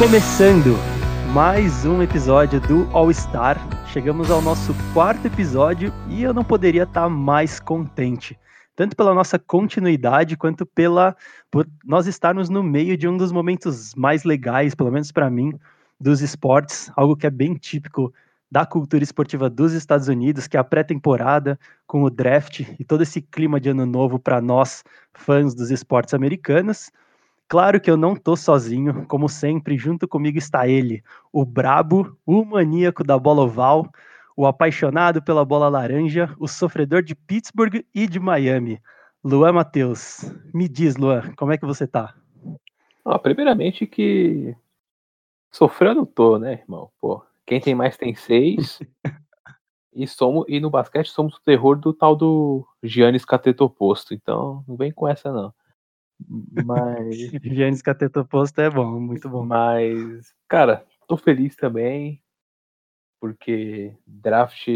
Começando mais um episódio do All Star. Chegamos ao nosso quarto episódio e eu não poderia estar mais contente. Tanto pela nossa continuidade, quanto pela por nós estarmos no meio de um dos momentos mais legais, pelo menos para mim, dos esportes, algo que é bem típico da cultura esportiva dos Estados Unidos, que é a pré-temporada com o draft e todo esse clima de ano novo para nós, fãs dos esportes americanos. Claro que eu não tô sozinho, como sempre, junto comigo está ele, o brabo, o maníaco da bola oval, o apaixonado pela bola laranja, o sofredor de Pittsburgh e de Miami. Luan Matheus, me diz, Luan, como é que você tá? Ah, primeiramente que sofreu não tô, né, irmão? Pô, quem tem mais tem seis. e somos e no basquete somos o terror do tal do Giannis Catetoposto. Então, não vem com essa não. Mas. Giannis Catetoposto é bom, muito bom. Mas, cara, tô feliz também, porque draft,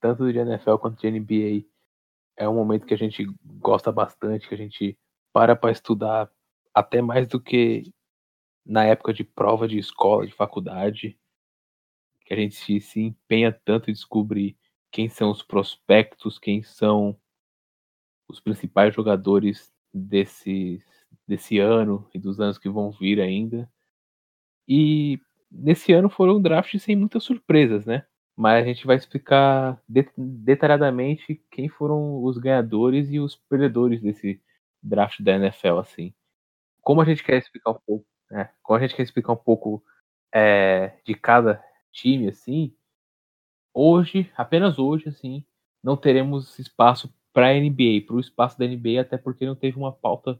tanto de NFL quanto de NBA, é um momento que a gente gosta bastante, que a gente para para estudar até mais do que na época de prova de escola, de faculdade, que a gente se empenha tanto em descobrir quem são os prospectos, quem são os principais jogadores desses desse ano e dos anos que vão vir ainda. E nesse ano foram drafts sem muitas surpresas, né? Mas a gente vai explicar detalhadamente quem foram os ganhadores e os perdedores desse draft da NFL, assim. Como a gente quer explicar um pouco, né? Como a gente quer explicar um pouco é, de cada time, assim, hoje, apenas hoje, assim, não teremos espaço para a NBA, para o espaço da NBA, até porque não teve uma pauta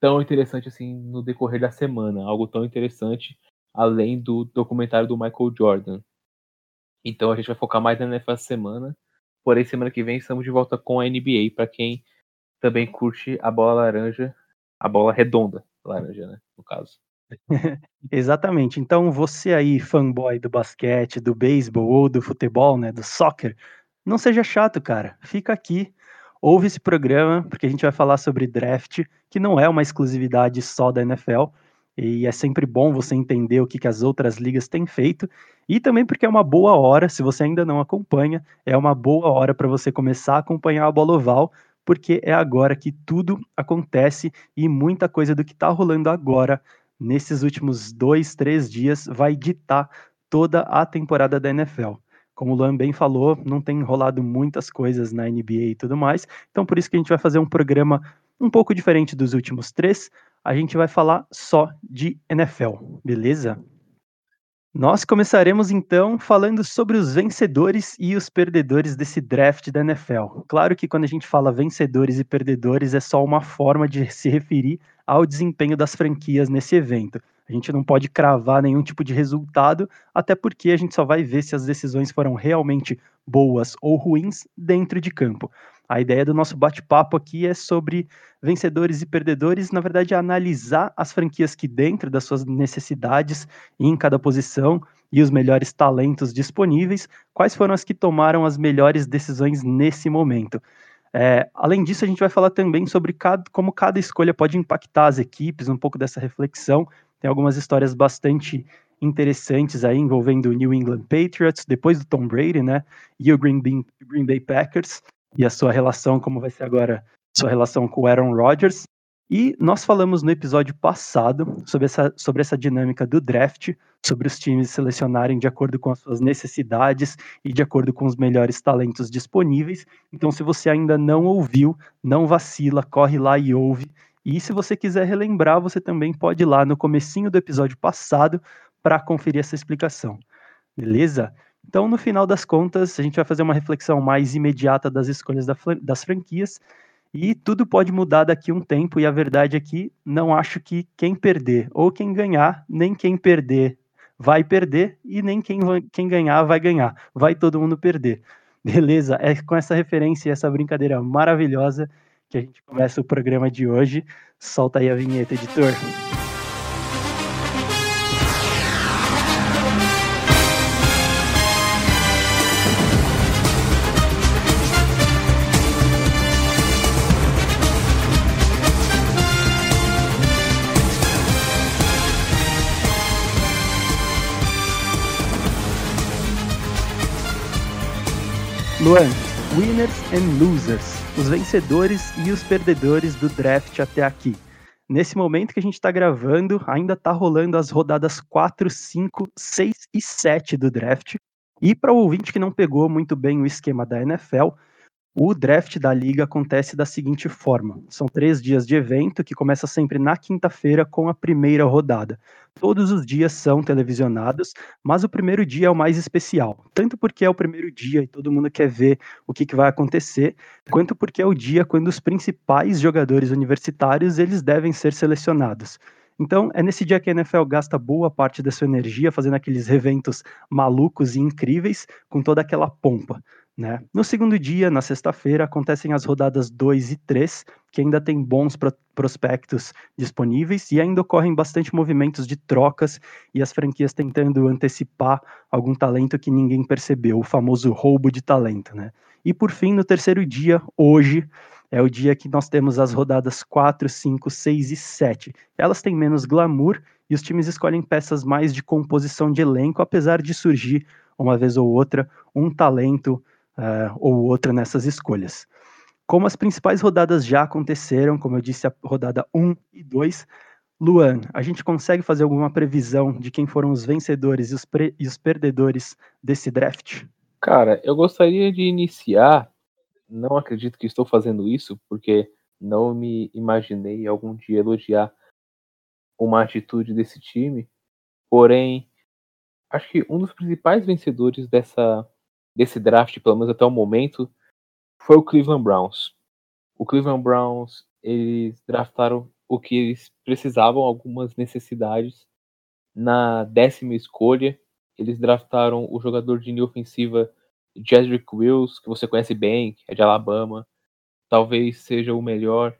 tão interessante assim no decorrer da semana, algo tão interessante além do documentário do Michael Jordan. Então a gente vai focar mais na NFL semana, porém semana que vem estamos de volta com a NBA para quem também curte a bola laranja, a bola redonda laranja, né, no caso. Exatamente. Então você aí, fanboy do basquete, do beisebol ou do futebol, né, do soccer, não seja chato, cara. Fica aqui ouve esse programa, porque a gente vai falar sobre draft, que não é uma exclusividade só da NFL, e é sempre bom você entender o que, que as outras ligas têm feito, e também porque é uma boa hora, se você ainda não acompanha, é uma boa hora para você começar a acompanhar a bola oval, porque é agora que tudo acontece e muita coisa do que está rolando agora, nesses últimos dois, três dias, vai ditar toda a temporada da NFL. Como o Luan bem falou, não tem rolado muitas coisas na NBA e tudo mais, então por isso que a gente vai fazer um programa um pouco diferente dos últimos três. A gente vai falar só de NFL, beleza? Nós começaremos então falando sobre os vencedores e os perdedores desse draft da NFL. Claro que quando a gente fala vencedores e perdedores é só uma forma de se referir ao desempenho das franquias nesse evento. A gente não pode cravar nenhum tipo de resultado, até porque a gente só vai ver se as decisões foram realmente boas ou ruins dentro de campo. A ideia do nosso bate-papo aqui é sobre vencedores e perdedores, na verdade, é analisar as franquias que, dentro das suas necessidades, em cada posição, e os melhores talentos disponíveis, quais foram as que tomaram as melhores decisões nesse momento. É, além disso, a gente vai falar também sobre cada, como cada escolha pode impactar as equipes, um pouco dessa reflexão tem algumas histórias bastante interessantes aí envolvendo o New England Patriots, depois do Tom Brady, né? E o Green Bay, Green Bay Packers e a sua relação, como vai ser agora, sua relação com o Aaron Rodgers. E nós falamos no episódio passado sobre essa, sobre essa dinâmica do draft, sobre os times selecionarem de acordo com as suas necessidades e de acordo com os melhores talentos disponíveis. Então, se você ainda não ouviu, não vacila, corre lá e ouve. E se você quiser relembrar, você também pode ir lá no comecinho do episódio passado para conferir essa explicação. Beleza? Então, no final das contas, a gente vai fazer uma reflexão mais imediata das escolhas das franquias e tudo pode mudar daqui a um tempo. E a verdade é que não acho que quem perder ou quem ganhar, nem quem perder vai perder e nem quem, quem ganhar vai ganhar. Vai todo mundo perder. Beleza? É com essa referência e essa brincadeira maravilhosa que a gente começa o programa de hoje. Solta aí a vinheta, editor. Luan, winners and losers os vencedores e os perdedores do draft até aqui. Nesse momento que a gente está gravando, ainda está rolando as rodadas 4, 5, 6 e 7 do draft. E para o ouvinte que não pegou muito bem o esquema da NFL, o draft da liga acontece da seguinte forma: são três dias de evento que começa sempre na quinta-feira com a primeira rodada. Todos os dias são televisionados, mas o primeiro dia é o mais especial, tanto porque é o primeiro dia e todo mundo quer ver o que, que vai acontecer, quanto porque é o dia quando os principais jogadores universitários eles devem ser selecionados. Então, é nesse dia que a NFL gasta boa parte da sua energia fazendo aqueles eventos malucos e incríveis com toda aquela pompa. Né? No segundo dia, na sexta-feira, acontecem as rodadas 2 e 3, que ainda tem bons pro prospectos disponíveis e ainda ocorrem bastante movimentos de trocas e as franquias tentando antecipar algum talento que ninguém percebeu, o famoso roubo de talento. Né? E por fim, no terceiro dia, hoje, é o dia que nós temos as rodadas 4, 5, 6 e 7. Elas têm menos glamour e os times escolhem peças mais de composição de elenco, apesar de surgir, uma vez ou outra, um talento uh, ou outra nessas escolhas. Como as principais rodadas já aconteceram, como eu disse, a rodada 1 e 2, Luan, a gente consegue fazer alguma previsão de quem foram os vencedores e os, e os perdedores desse draft? Cara, eu gostaria de iniciar, não acredito que estou fazendo isso, porque não me imaginei algum dia elogiar uma atitude desse time, porém, acho que um dos principais vencedores dessa desse draft, pelo menos até o momento, foi o Cleveland Browns. O Cleveland Browns, eles draftaram o que eles precisavam, algumas necessidades. Na décima escolha, eles draftaram o jogador de linha ofensiva Jedrick Wills, que você conhece bem, é de Alabama. Talvez seja o melhor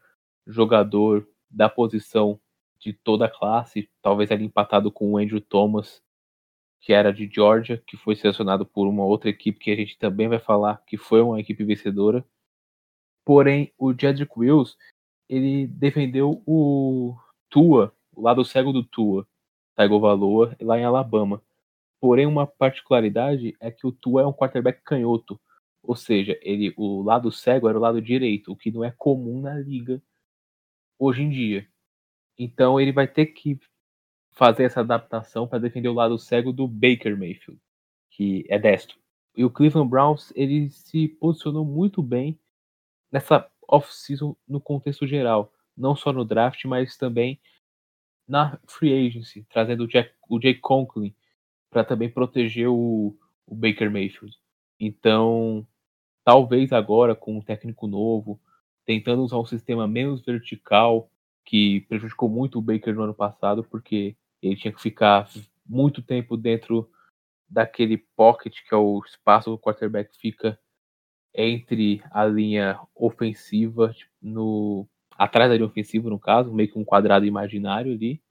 jogador da posição de toda a classe, talvez ali empatado com o Andrew Thomas, que era de Georgia, que foi selecionado por uma outra equipe que a gente também vai falar que foi uma equipe vencedora. Porém, o Jedrick Wills, ele defendeu o Tua, o lado cego do Tua, Tagovailoa, lá em Alabama. Porém, uma particularidade é que o Tua é um quarterback canhoto, ou seja, ele o lado cego era o lado direito, o que não é comum na liga hoje em dia. Então ele vai ter que fazer essa adaptação para defender o lado cego do Baker Mayfield, que é destro. E o Cleveland Browns ele se posicionou muito bem nessa off-season no contexto geral, não só no draft, mas também na free agency, trazendo o, Jack, o Conklin para também proteger o, o Baker Mayfield. Então, talvez agora com um técnico novo, tentando usar um sistema menos vertical, que prejudicou muito o Baker no ano passado, porque ele tinha que ficar muito tempo dentro daquele pocket, que é o espaço que o quarterback fica entre a linha ofensiva, tipo, no atrás da linha ofensiva, no caso, meio que um quadrado imaginário ali.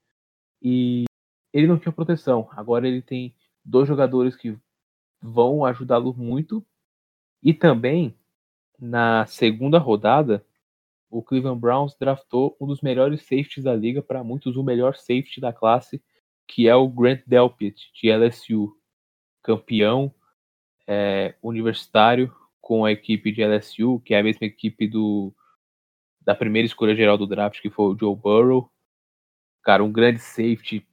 E ele não tinha proteção. Agora ele tem dois jogadores que vão ajudá-lo muito. E também, na segunda rodada, o Cleveland Browns draftou um dos melhores safeties da liga, para muitos o melhor safety da classe, que é o Grant Delpit, de LSU, campeão é, universitário com a equipe de LSU, que é a mesma equipe do da primeira escolha geral do draft, que foi o Joe Burrow. Cara, um grande safety,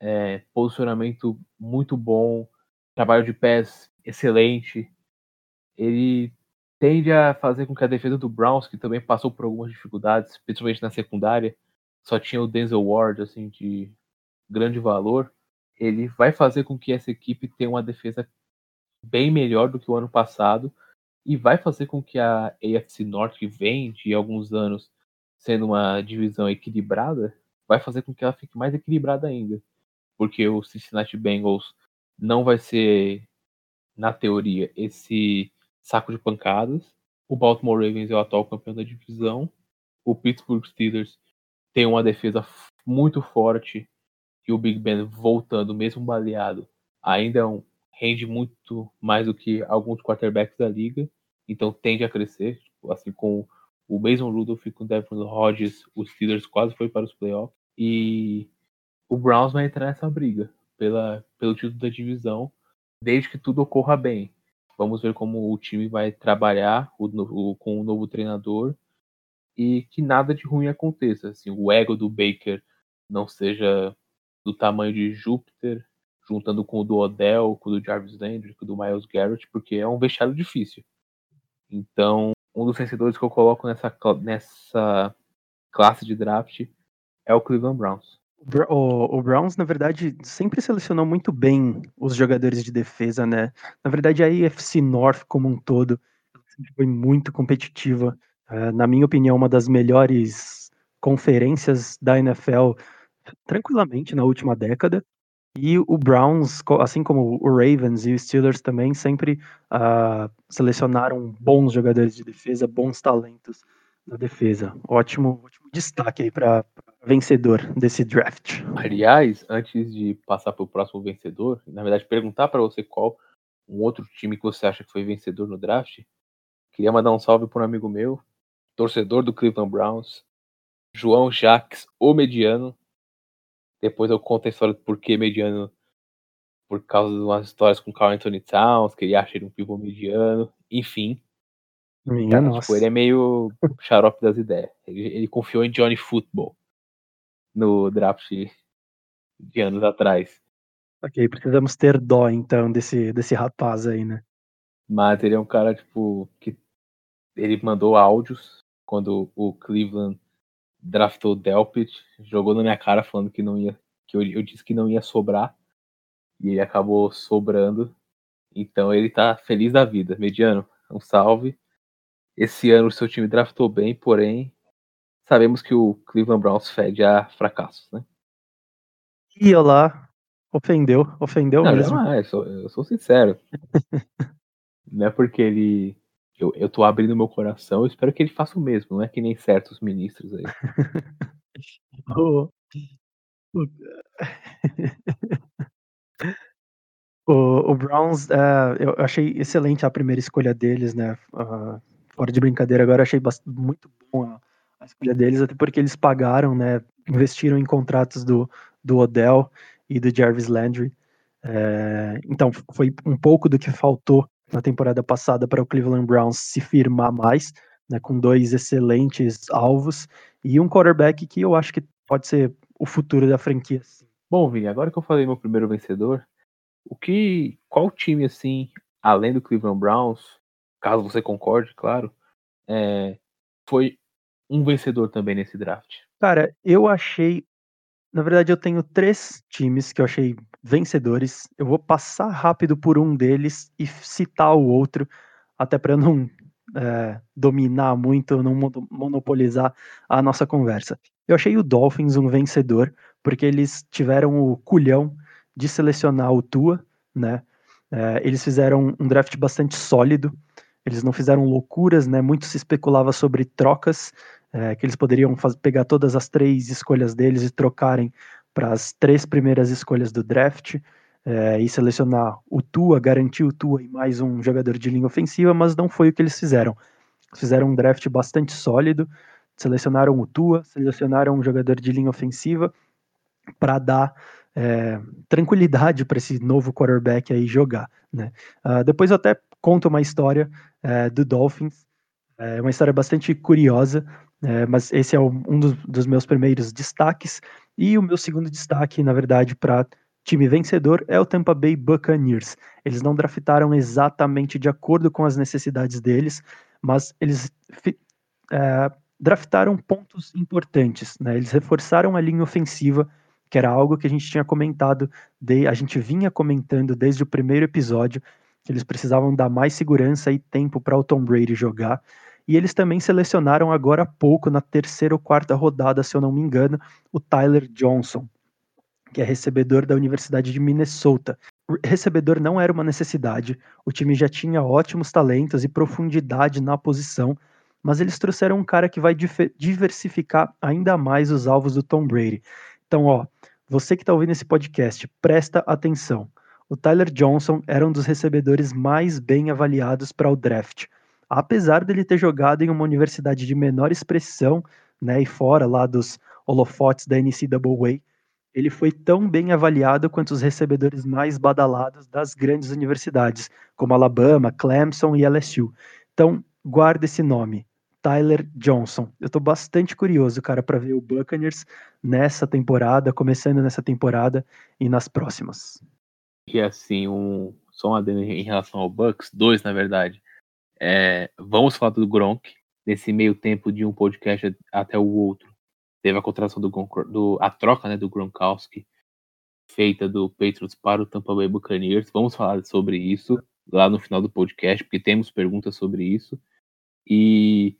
é, posicionamento muito bom, trabalho de pés excelente. Ele tende a fazer com que a defesa do Browns, que também passou por algumas dificuldades, principalmente na secundária, só tinha o Denzel Ward, assim, de grande valor, ele vai fazer com que essa equipe tenha uma defesa bem melhor do que o ano passado e vai fazer com que a AFC Norte, que vem de alguns anos sendo uma divisão equilibrada, vai fazer com que ela fique mais equilibrada ainda. Porque o Cincinnati Bengals não vai ser, na teoria, esse saco de pancadas. O Baltimore Ravens é o atual campeão da divisão. O Pittsburgh Steelers tem uma defesa muito forte e o Big Ben voltando, mesmo baleado, ainda é um, rende muito mais do que alguns quarterbacks da liga, então tende a crescer, tipo, assim com o Mason Rudolph e com o Devin Rodgers, os Steelers quase foi para os playoffs e o Browns vai entrar nessa briga pela, pelo título da divisão, desde que tudo ocorra bem. Vamos ver como o time vai trabalhar o, o, com o novo treinador e que nada de ruim aconteça. Assim, o ego do Baker não seja do tamanho de Júpiter, juntando com o do Odell, com o do Jarvis Landry, com o do Miles Garrett, porque é um vestiário difícil. Então, um dos vencedores que eu coloco nessa, nessa classe de draft é o Cleveland Browns. O, o, Browns, na verdade, sempre selecionou muito bem os jogadores de defesa, né? Na verdade, a AFC North como um todo foi muito competitiva. Uh, na minha opinião, uma das melhores conferências da NFL, tranquilamente, na última década. E o Browns, assim como o Ravens e o Steelers também, sempre uh, selecionaram bons jogadores de defesa, bons talentos na defesa. Ótimo, ótimo destaque aí para vencedor desse draft. Aliás, antes de passar para o próximo vencedor, na verdade, perguntar para você qual um outro time que você acha que foi vencedor no draft, queria mandar um salve para um amigo meu, torcedor do Cleveland Browns, João Jacques, o mediano, depois eu conto a história do porquê mediano, por causa de umas histórias com o Carl Anthony Towns, que ele acha ele um pivô mediano, enfim. Minha então, tipo, ele é meio xarope das ideias. Ele, ele, confiou em Johnny Football no draft de anos atrás. Ok, precisamos ter dó então desse, desse rapaz aí, né? Mas ele é um cara, tipo, que ele mandou áudios quando o Cleveland draftou o Delpit, jogou na minha cara falando que não ia, que eu, eu disse que não ia sobrar, e ele acabou sobrando. Então ele tá feliz da vida. Mediano, um salve. Esse ano o seu time draftou bem, porém sabemos que o Cleveland Browns fede a fracassos, né? E olá, ofendeu, ofendeu não, mesmo. Não, eu sou, eu sou sincero. não é porque ele eu, eu tô abrindo meu coração, eu espero que ele faça o mesmo, não é que nem certos ministros aí. o, o, o, Browns, uh, eu achei excelente a primeira escolha deles, né? Uh, fora de brincadeira, agora achei muito bom a, a, escolha deles, até porque eles pagaram, né? Investiram em contratos do, do Odell e do Jarvis Landry. É, então, foi um pouco do que faltou na temporada passada para o Cleveland Browns se firmar mais, né, com dois excelentes alvos e um quarterback que eu acho que pode ser o futuro da franquia. Bom, Vini, agora que eu falei meu primeiro vencedor, o que, qual time assim, além do Cleveland Browns, caso você concorde, claro, é, foi um vencedor também nesse draft? Cara, eu achei na verdade, eu tenho três times que eu achei vencedores. Eu vou passar rápido por um deles e citar o outro, até para não é, dominar muito, não monopolizar a nossa conversa. Eu achei o Dolphins um vencedor, porque eles tiveram o culhão de selecionar o Tua, né? É, eles fizeram um draft bastante sólido, eles não fizeram loucuras, né? Muito se especulava sobre trocas, é, que eles poderiam faz, pegar todas as três escolhas deles e trocarem para as três primeiras escolhas do draft é, e selecionar o Tua, garantir o Tua e mais um jogador de linha ofensiva, mas não foi o que eles fizeram. Fizeram um draft bastante sólido, selecionaram o Tua, selecionaram um jogador de linha ofensiva para dar é, tranquilidade para esse novo quarterback aí jogar. Né? Uh, depois eu até conto uma história é, do Dolphins, é uma história bastante curiosa, é, mas esse é um dos, dos, meus primeiros destaques. E o meu segundo destaque, na verdade, para time vencedor é o Tampa Bay Buccaneers. Eles não draftaram exatamente de acordo com as necessidades deles, mas eles é, draftaram pontos importantes. Né? Eles reforçaram a linha ofensiva, que era algo que a gente tinha comentado, de, a gente vinha comentando desde o primeiro episódio, que eles precisavam dar mais segurança e tempo para o Tom Brady jogar. E eles também selecionaram agora há pouco, na terceira ou quarta rodada, se eu não me engano, o Tyler Johnson, que é recebedor da Universidade de Minnesota. Recebedor não era uma necessidade, o time já tinha ótimos talentos e profundidade na posição, mas eles trouxeram um cara que vai diversificar ainda mais os alvos do Tom Brady. Então, ó, você que está ouvindo esse podcast, presta atenção. O Tyler Johnson era um dos recebedores mais bem avaliados para o draft apesar dele ter jogado em uma universidade de menor expressão, né, e fora lá dos holofotes da NCAA, ele foi tão bem avaliado quanto os recebedores mais badalados das grandes universidades, como Alabama, Clemson e LSU. Então, guarda esse nome, Tyler Johnson. Eu tô bastante curioso, cara, para ver o Buccaneers nessa temporada, começando nessa temporada e nas próximas. E assim, um, só um adendo em relação ao Bucks, dois na verdade. É, vamos falar do Gronk, nesse meio tempo de um podcast até o outro teve a contratação do, do a troca né, do Gronkowski feita do Patriots para o Tampa Bay Buccaneers. Vamos falar sobre isso lá no final do podcast, porque temos perguntas sobre isso. E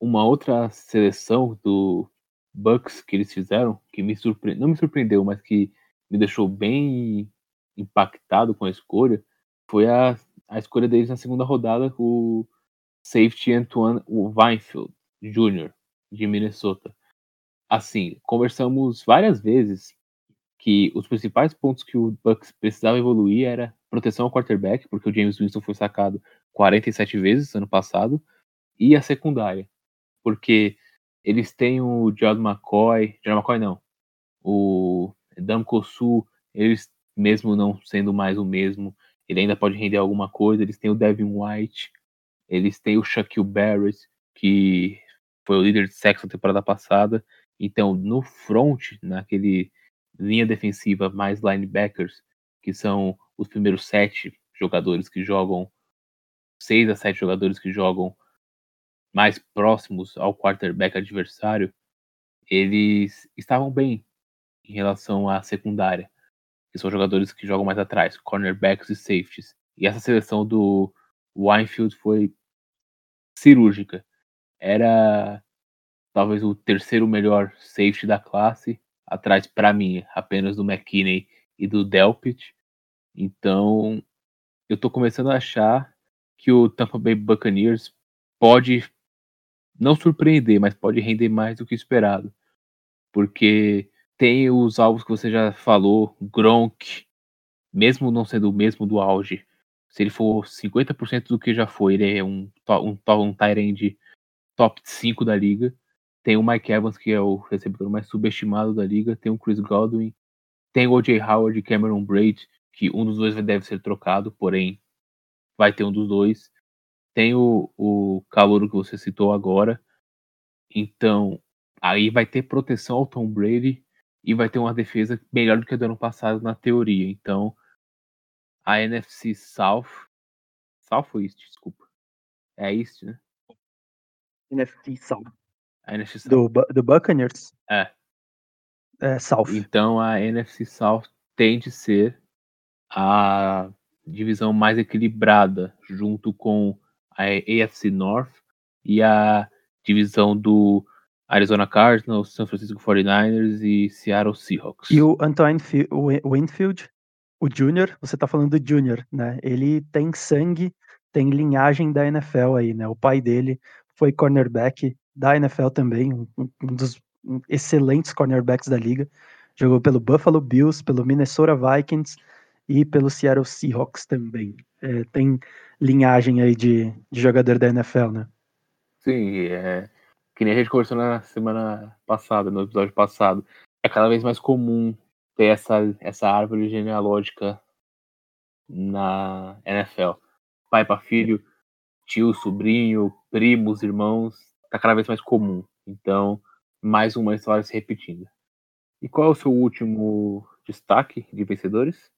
uma outra seleção do Bucks que eles fizeram, que me surpre... não me surpreendeu, mas que me deixou bem impactado com a escolha, foi a, a escolha deles na segunda rodada, o safety Antoine Weinfeld Jr., de Minnesota assim, conversamos várias vezes que os principais pontos que o Bucks precisava evoluir era proteção ao quarterback, porque o James Winston foi sacado 47 vezes ano passado, e a secundária, porque eles têm o John McCoy, John McCoy não, o Dan Kosu, eles mesmo não sendo mais o mesmo, ele ainda pode render alguma coisa, eles têm o Devin White, eles têm o Shaquille Barrett, que foi o líder de sexo na temporada passada, então, no front, naquele linha defensiva mais linebackers, que são os primeiros sete jogadores que jogam, seis a sete jogadores que jogam mais próximos ao quarterback adversário, eles estavam bem em relação à secundária, que são jogadores que jogam mais atrás, cornerbacks e safeties. E essa seleção do Winefield foi cirúrgica. Era talvez o terceiro melhor safety da classe, atrás para mim apenas do McKinney e do Delpit. Então, eu tô começando a achar que o Tampa Bay Buccaneers pode não surpreender, mas pode render mais do que esperado. Porque tem os alvos que você já falou, Gronk, mesmo não sendo o mesmo do auge, se ele for 50% do que já foi, ele é um, um, um, top 5 da liga. Tem o Mike Evans, que é o recebedor mais subestimado da liga. Tem o Chris Godwin. Tem o O.J. Howard e Cameron Braid, que um dos dois deve ser trocado, porém vai ter um dos dois. Tem o, o Calouro que você citou agora. Então, aí vai ter proteção ao Tom Brady e vai ter uma defesa melhor do que a do ano passado na teoria. Então, a NFC South. South ou East, desculpa. É East, né? NFC South. A NFC South. Do, do Buccaneers? É. É, South. Então a NFC South tende a ser a divisão mais equilibrada, junto com a AFC North e a divisão do Arizona Cardinals, San Francisco 49ers e Seattle Seahawks. E o Antoine Winfield, o Júnior, você tá falando do Júnior, né? Ele tem sangue, tem linhagem da NFL aí, né? O pai dele foi cornerback da NFL também, um, um dos excelentes cornerbacks da liga. Jogou pelo Buffalo Bills, pelo Minnesota Vikings e pelo Seattle Seahawks também. É, tem linhagem aí de, de jogador da NFL, né? Sim, é, que nem a gente conversou na semana passada, no episódio passado. É cada vez mais comum ter essa, essa árvore genealógica na NFL. Pai para filho, tio, sobrinho, primos, irmãos, tá cada vez mais comum. Então, mais uma história se repetindo. E qual é o seu último destaque de vencedores?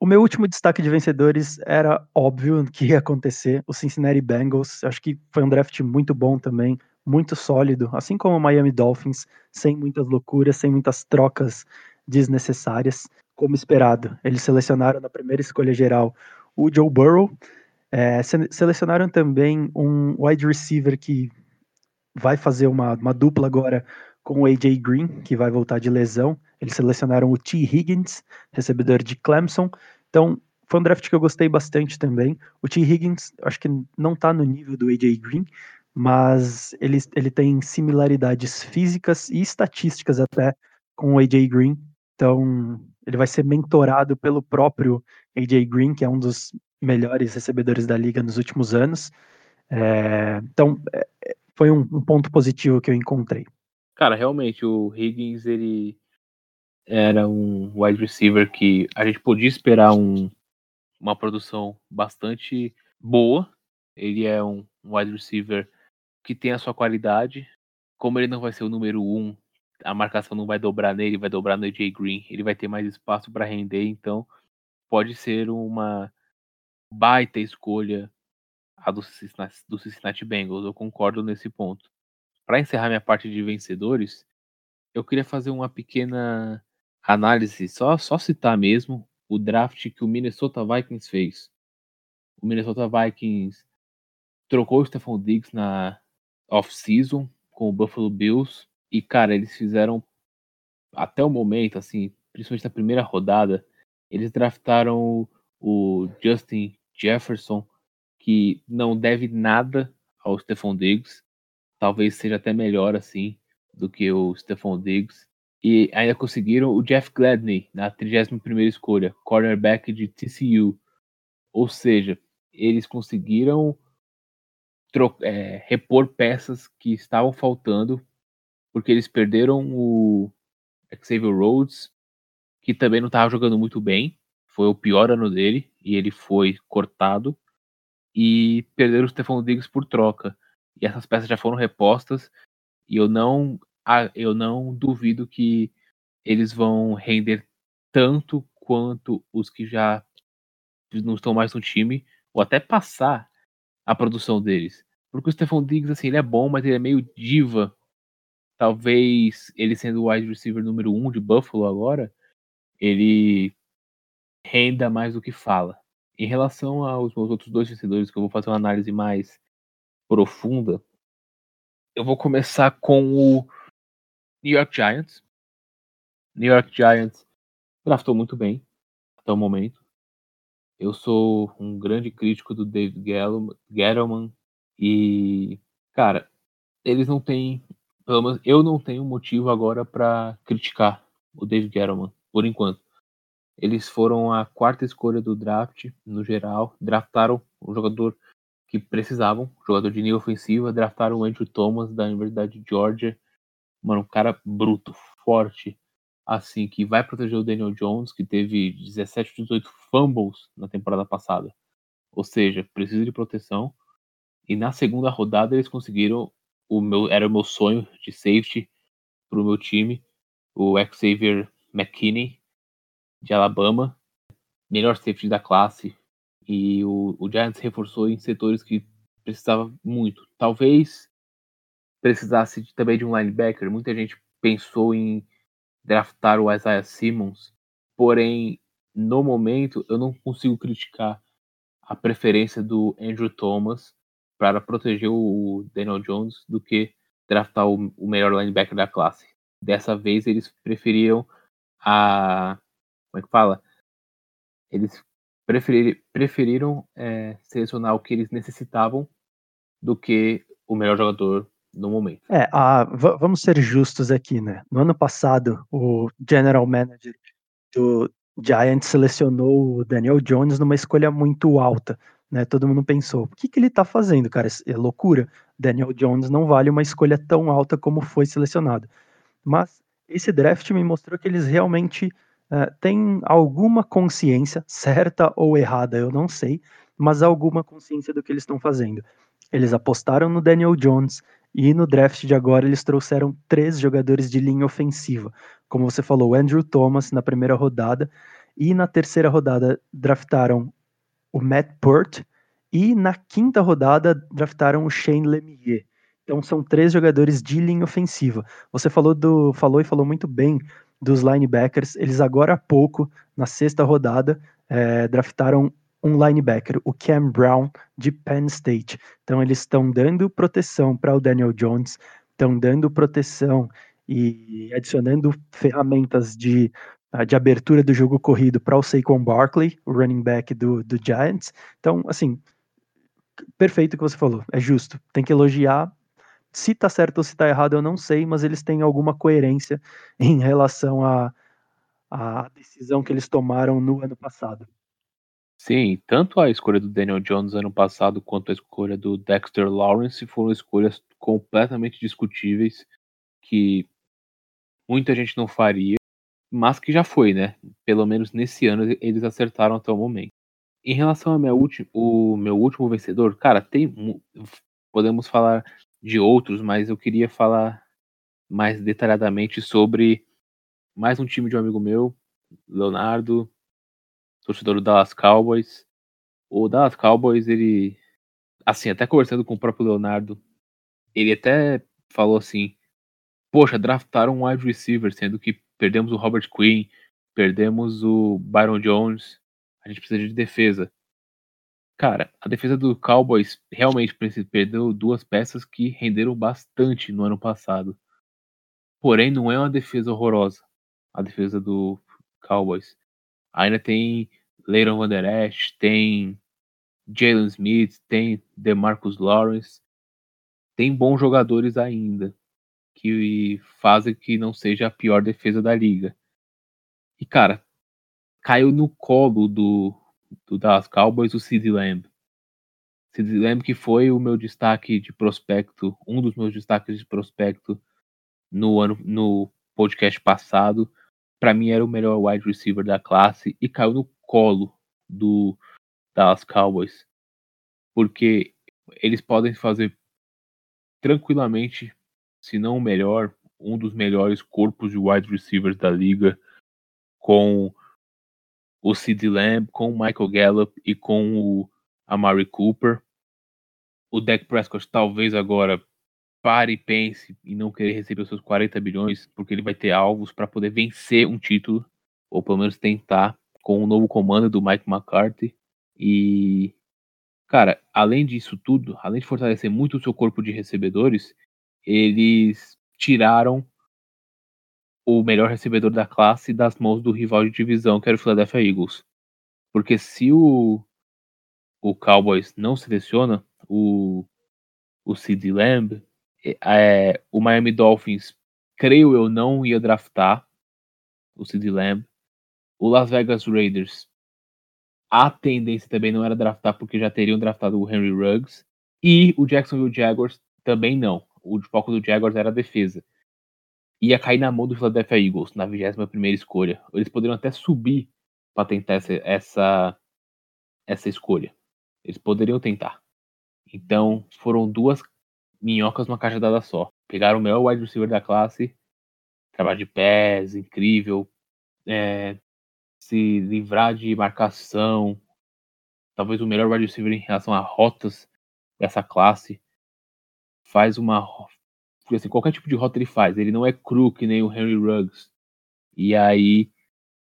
O meu último destaque de vencedores era óbvio que ia acontecer, o Cincinnati Bengals. Acho que foi um draft muito bom também, muito sólido, assim como o Miami Dolphins, sem muitas loucuras, sem muitas trocas desnecessárias, como esperado. Eles selecionaram na primeira escolha geral o Joe Burrow, é, selecionaram também um wide receiver que vai fazer uma, uma dupla agora com o AJ Green, que vai voltar de lesão. Eles selecionaram o T. Higgins, recebedor de Clemson. Então, foi um draft que eu gostei bastante também. O T. Higgins, acho que não está no nível do AJ Green, mas ele, ele tem similaridades físicas e estatísticas até com o AJ Green. Então, ele vai ser mentorado pelo próprio AJ Green, que é um dos melhores recebedores da liga nos últimos anos. É, então, é, foi um, um, ponto positivo que eu encontrei. Cara, realmente, o Higgins, ele era um wide receiver que a gente podia esperar um, uma produção bastante boa. Ele é um wide receiver que tem a sua qualidade. Como ele não vai ser o número um, a marcação não vai dobrar nele, vai dobrar no AJ Green. Ele vai ter mais espaço para render, então pode ser uma baita escolha a do Cincinnati, do Cincinnati Bengals. Eu concordo nesse ponto. Para encerrar minha parte de vencedores, eu queria fazer uma pequena análise, só, só citar mesmo o draft que o Minnesota Vikings fez. O Minnesota Vikings trocou o Stephon Diggs na off-season com o Buffalo Bills e, cara, eles fizeram até o momento, assim, principalmente na primeira rodada, eles draftaram o Justin Jefferson, que não deve nada ao Stephon Diggs. Talvez seja até melhor assim do que o Stephon Diggs. E ainda conseguiram o Jeff Gladney na 31 escolha, cornerback de TCU. Ou seja, eles conseguiram é, repor peças que estavam faltando, porque eles perderam o Xavier Rhodes, que também não estava jogando muito bem. Foi o pior ano dele e ele foi cortado. E perderam o Stephon Diggs por troca. E essas peças já foram repostas. E eu não, eu não duvido que eles vão render tanto quanto os que já não estão mais no time, ou até passar a produção deles. Porque o Stephon Diggs, assim, ele é bom, mas ele é meio diva. Talvez ele sendo o wide receiver número um de Buffalo agora, ele renda mais do que fala. Em relação aos meus outros dois vencedores, que eu vou fazer uma análise mais profunda, eu vou começar com o New York Giants. New York Giants draftou muito bem até o momento. Eu sou um grande crítico do David Gettleman e, cara, eles não têm, pelo menos eu não tenho motivo agora para criticar o David Gettleman, por enquanto. Eles foram a quarta escolha do draft, no geral. Draftaram o jogador que precisavam, jogador de nível ofensivo. Draftaram o Andrew Thomas, da Universidade de Georgia. Mano, um cara bruto, forte, assim, que vai proteger o Daniel Jones, que teve 17, 18 fumbles na temporada passada. Ou seja, precisa de proteção. E na segunda rodada eles conseguiram o meu era o meu sonho de safety para o meu time, o Xavier McKinney, de Alabama, melhor safety da classe. E o, o Giants reforçou em setores que precisava muito. Talvez precisasse de, também de um linebacker. Muita gente pensou em draftar o Isaiah Simmons, porém, no momento, eu não consigo criticar a preferência do Andrew Thomas para proteger o Daniel Jones do que draftar o, o melhor linebacker da classe. Dessa vez, eles preferiram a como é que fala? Eles preferiram, preferiram é, selecionar o que eles necessitavam do que o melhor jogador no momento. É, a, vamos ser justos aqui, né? No ano passado, o general manager do Giants selecionou o Daniel Jones numa escolha muito alta, né? Todo mundo pensou, o que, que ele tá fazendo, cara? É loucura. Daniel Jones não vale uma escolha tão alta como foi selecionado. Mas esse draft me mostrou que eles realmente uh, tem alguma consciência, certa ou errada, eu não sei, mas alguma consciência do que eles estão fazendo. Eles apostaram no Daniel Jones e no draft de agora eles trouxeram três jogadores de linha ofensiva. Como você falou, Andrew Thomas na primeira rodada e na terceira rodada draftaram o Matt Pert e na quinta rodada draftaram o Shane Lemieux. Então são três jogadores de linha ofensiva. Você falou do falou e falou muito bem dos linebackers. Eles agora há pouco, na sexta rodada, é, draftaram um linebacker, o Cam Brown, de Penn State. Então eles estão dando proteção para o Daniel Jones, estão dando proteção e adicionando ferramentas de, ah, de abertura do jogo corrido para o Saquon Barkley, o running back do, do Giants. Então, assim, perfeito o que você falou, é justo. Tem que elogiar se tá certo ou se tá errado, eu não sei, mas eles têm alguma coerência em relação à, à decisão que eles tomaram no ano passado. Sim, tanto a escolha do Daniel Jones ano passado quanto a escolha do Dexter Lawrence foram escolhas completamente discutíveis que muita gente não faria. mas que já foi, né? Pelo menos nesse ano eles acertaram até o momento. Em relação ao meu último, o meu último vencedor, cara, tem podemos falar de outros, mas eu queria falar mais detalhadamente sobre mais um time de um amigo meu, Leonardo, torcedor do Dallas Cowboys. O Dallas Cowboys, ele, assim, até conversando com o próprio Leonardo, ele até falou assim: Poxa, draftaram um wide receiver, sendo que perdemos o Robert Quinn, perdemos o Byron Jones, a gente precisa de defesa. Cara, a defesa do Cowboys realmente perdeu duas peças que renderam bastante no ano passado. Porém, não é uma defesa horrorosa, a defesa do Cowboys. Ainda tem Leighton Van Der Esch, tem Jalen Smith, tem DeMarcus Lawrence. Tem bons jogadores ainda que fazem que não seja a pior defesa da liga. E, cara, caiu no colo do, do Dallas Cowboys o Sid Lamb. Sid Lamb que foi o meu destaque de prospecto, um dos meus destaques de prospecto no ano no podcast passado. Para mim era o melhor wide receiver da classe e caiu no colo do Dallas Cowboys. Porque eles podem fazer tranquilamente se não o melhor, um dos melhores corpos de wide receivers da liga, com o Sid Lamb, com o Michael Gallup e com o Amari Cooper. O Dak Prescott talvez agora pare e pense em não querer receber os seus 40 bilhões, porque ele vai ter alvos para poder vencer um título, ou pelo menos tentar, com o novo comando do Mike McCarthy. E, cara, além disso tudo, além de fortalecer muito o seu corpo de recebedores, eles tiraram o melhor recebedor da classe das mãos do rival de divisão, que era o Philadelphia Eagles. Porque se o, o Cowboys não seleciona o, o CD Lamb, é, o Miami Dolphins, creio eu, não ia draftar o CD Lamb. O Las Vegas Raiders, a tendência também não era draftar, porque já teriam draftado o Henry Ruggs. E o Jacksonville Jaguars também não o foco do Jaguars era a defesa. Ia cair na mão do Philadelphia Eagles na 21 escolha. Eles poderiam até subir para tentar essa, essa, essa escolha. Eles poderiam tentar. Então, foram duas minhocas numa caixa dada só. Pegaram o melhor wide receiver da classe, trabalho de pés, incrível, é, se livrar de marcação, talvez o melhor wide receiver em relação a rotas dessa classe faz uma. Assim, qualquer tipo de rota ele faz. Ele não é cru que nem o Henry Ruggs. E aí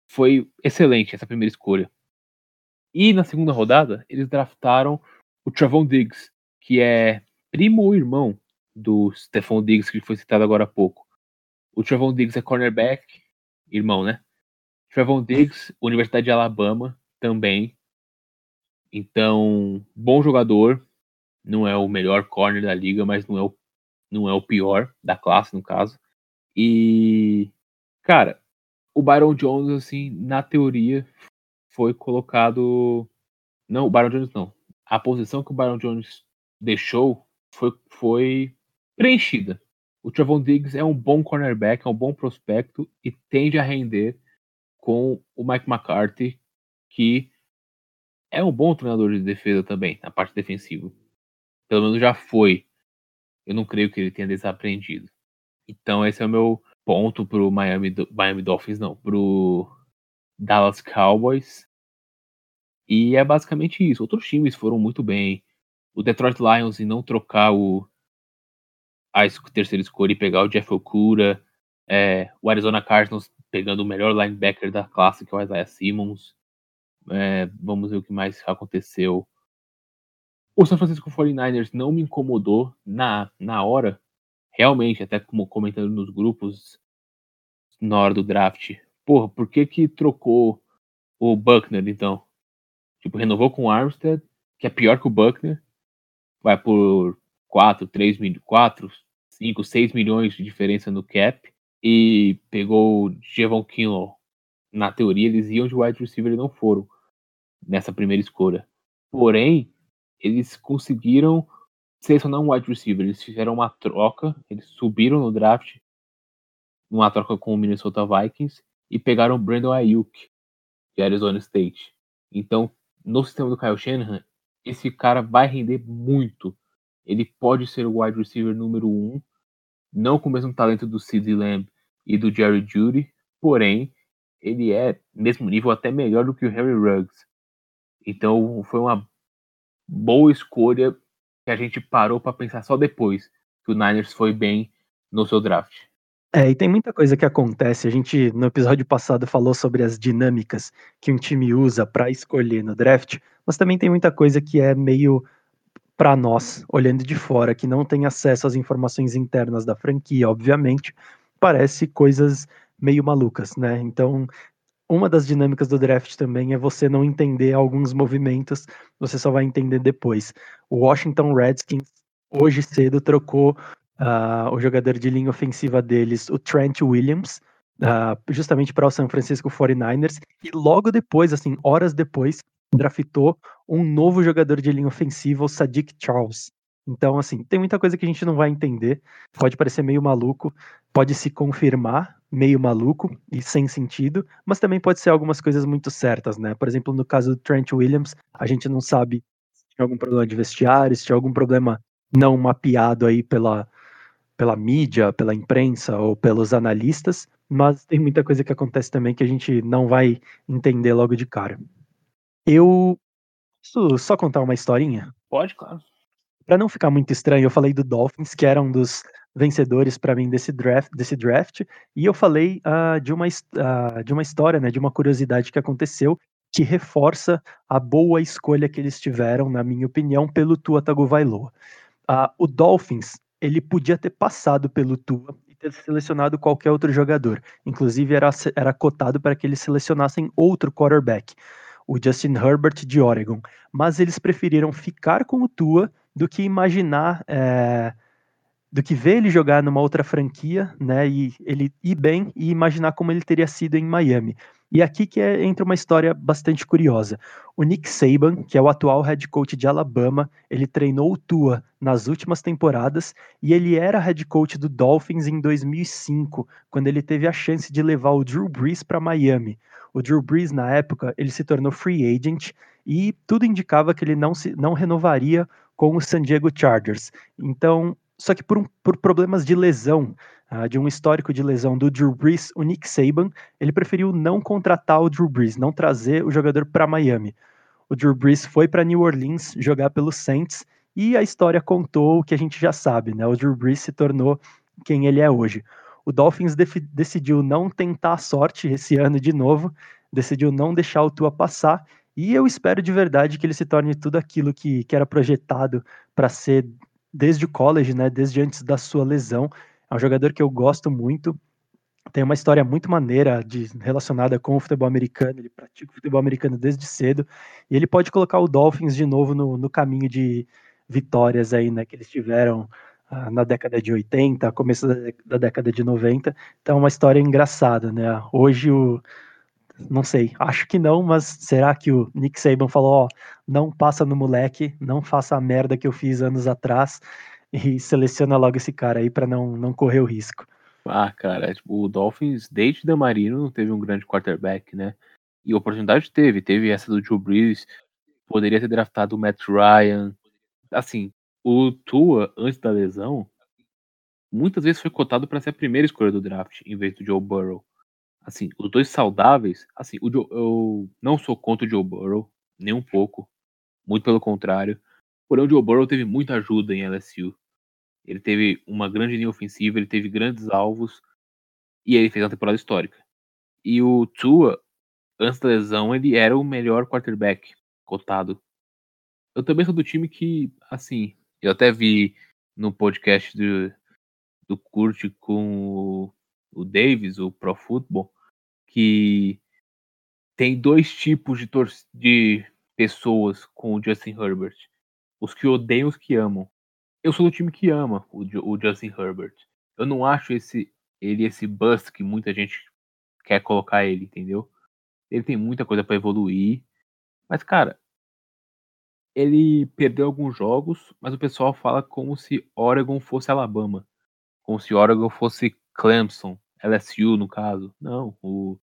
foi excelente essa primeira escolha. E na segunda rodada, eles draftaram o Travon Diggs, que é primo ou irmão do Stephon Diggs, que foi citado agora há pouco. O Travon Diggs é cornerback, irmão, né? Travon Diggs, Universidade de Alabama, também. Então, bom jogador, não é o melhor corner da liga, mas não é o, não é o pior da classe, no caso. E, cara, o Byron Jones, assim, na teoria, foi colocado. Não, o Byron Jones não. A posição que o Byron Jones deixou foi, foi preenchida. O Trevon Diggs é um bom cornerback, é um bom prospecto e tende a render com o Mike McCarthy, que é um bom treinador de defesa também, na parte defensiva. Pelo menos já foi. Eu não creio que ele tenha desaprendido. Então esse é o meu ponto pro Miami, Miami Dolphins, não, pro Dallas Cowboys. E é basicamente isso. Outros times foram muito bem. O Detroit Lions em não trocar o a terceira escolha e pegar o Jeff Okura. É, o Arizona Cardinals pegando o melhor linebacker da classe, que é o Isaiah Simmons. É, vamos ver o que mais aconteceu. O San Francisco 49ers não me incomodou na, na hora, realmente, até como comentando nos grupos na hora do draft. Porra, por que que trocou o Buckner, então? Tipo, renovou com o Armstead, que é pior que o Buckner, vai por 4, 3 mil, 4, 5, 6 milhões de diferença no cap, e pegou o Jevon Kinlaw. Na teoria, eles iam de wide receiver e não foram nessa primeira escolha. Porém, eles conseguiram selecionar um wide receiver. Eles fizeram uma troca, eles subiram no draft, numa troca com o Minnesota Vikings, e pegaram o Brandon Ayuk, de Arizona State. Então, no sistema do Kyle Shanahan, esse cara vai render muito. Ele pode ser o wide receiver número um, não com o mesmo talento do Sid Lamb e do Jerry Judy, porém, ele é mesmo nível até melhor do que o Harry Ruggs. Então, foi uma boa escolha que a gente parou para pensar só depois que o Niners foi bem no seu draft. É, e tem muita coisa que acontece. A gente, no episódio passado, falou sobre as dinâmicas que um time usa para escolher no draft, mas também tem muita coisa que é meio para nós, olhando de fora, que não tem acesso às informações internas da franquia, obviamente, parece coisas meio malucas, né? Então, uma das dinâmicas do draft também é você não entender alguns movimentos, você só vai entender depois. O Washington Redskins hoje cedo trocou uh, o jogador de linha ofensiva deles, o Trent Williams, uh, justamente para o San Francisco 49ers, e logo depois, assim, horas depois, draftou um novo jogador de linha ofensiva, o Sadiq Charles. Então, assim, tem muita coisa que a gente não vai entender, pode parecer meio maluco, pode se confirmar meio maluco e sem sentido, mas também pode ser algumas coisas muito certas, né? Por exemplo, no caso do Trent Williams, a gente não sabe se tinha algum problema de vestiário, se tinha algum problema não mapeado aí pela, pela mídia, pela imprensa ou pelos analistas, mas tem muita coisa que acontece também que a gente não vai entender logo de cara. Eu posso só contar uma historinha? Pode, claro. Para não ficar muito estranho, eu falei do Dolphins, que era um dos vencedores para mim desse draft, desse draft, e eu falei uh, de, uma, uh, de uma história, né, de uma curiosidade que aconteceu que reforça a boa escolha que eles tiveram, na minha opinião, pelo Tua Tagovailoa. Uh, o Dolphins, ele podia ter passado pelo Tua e ter selecionado qualquer outro jogador. Inclusive, era, era cotado para que eles selecionassem outro quarterback o Justin Herbert de Oregon, mas eles preferiram ficar com o Tua do que imaginar, é, do que ver ele jogar numa outra franquia, né, e ele ir bem e imaginar como ele teria sido em Miami. E aqui que é, entra uma história bastante curiosa. O Nick Saban, que é o atual head coach de Alabama, ele treinou o Tua nas últimas temporadas e ele era head coach do Dolphins em 2005, quando ele teve a chance de levar o Drew Brees para Miami. O Drew Brees, na época, ele se tornou free agent e tudo indicava que ele não, se, não renovaria com o San Diego Chargers. Então, só que por, um, por problemas de lesão, uh, de um histórico de lesão do Drew Brees, o Nick Saban, ele preferiu não contratar o Drew Brees, não trazer o jogador para Miami. O Drew Brees foi para New Orleans jogar pelo Saints e a história contou o que a gente já sabe, né? O Drew Brees se tornou quem ele é hoje. O Dolphins decidiu não tentar a sorte esse ano de novo, decidiu não deixar o Tua passar, e eu espero de verdade que ele se torne tudo aquilo que, que era projetado para ser desde o college, né, desde antes da sua lesão. É um jogador que eu gosto muito, tem uma história muito maneira de, relacionada com o futebol americano, ele pratica o futebol americano desde cedo, e ele pode colocar o Dolphins de novo no, no caminho de vitórias aí, né, que eles tiveram ah, na década de 80, começo da, década de 90. Então, é uma história engraçada, né? Hoje o não sei, acho que não, mas será que o Nick Saban falou, ó, não passa no moleque, não faça a merda que eu fiz anos atrás e seleciona logo esse cara aí para não, não correr o risco. Ah, cara, tipo, o Dolphins desde da Marino não teve um grande quarterback, né? E oportunidade teve, teve essa do Joe Brees, poderia ter draftado o Matt Ryan. Assim, o Tua, antes da lesão, muitas vezes foi cotado para ser a primeira escolha do draft, em vez do Joe Burrow. Assim, os dois saudáveis, assim, o Joe, eu não sou contra o Joe Burrow, nem um pouco. Muito pelo contrário. Porém, o Joe Burrow teve muita ajuda em LSU. Ele teve uma grande linha ofensiva, ele teve grandes alvos, e ele fez uma temporada histórica. E o Tua, antes da lesão, ele era o melhor quarterback cotado. Eu também sou do time que, assim, eu até vi no podcast do, do Curte com o, o Davis, o Pro Football, que tem dois tipos de, de pessoas com o Justin Herbert. Os que odeiam os que amam. Eu sou do time que ama o, o Justin Herbert. Eu não acho esse ele esse bust que muita gente quer colocar ele, entendeu? Ele tem muita coisa para evoluir. Mas, cara, ele perdeu alguns jogos, mas o pessoal fala como se Oregon fosse Alabama. Como se Oregon fosse Clemson, LSU no caso. Não, o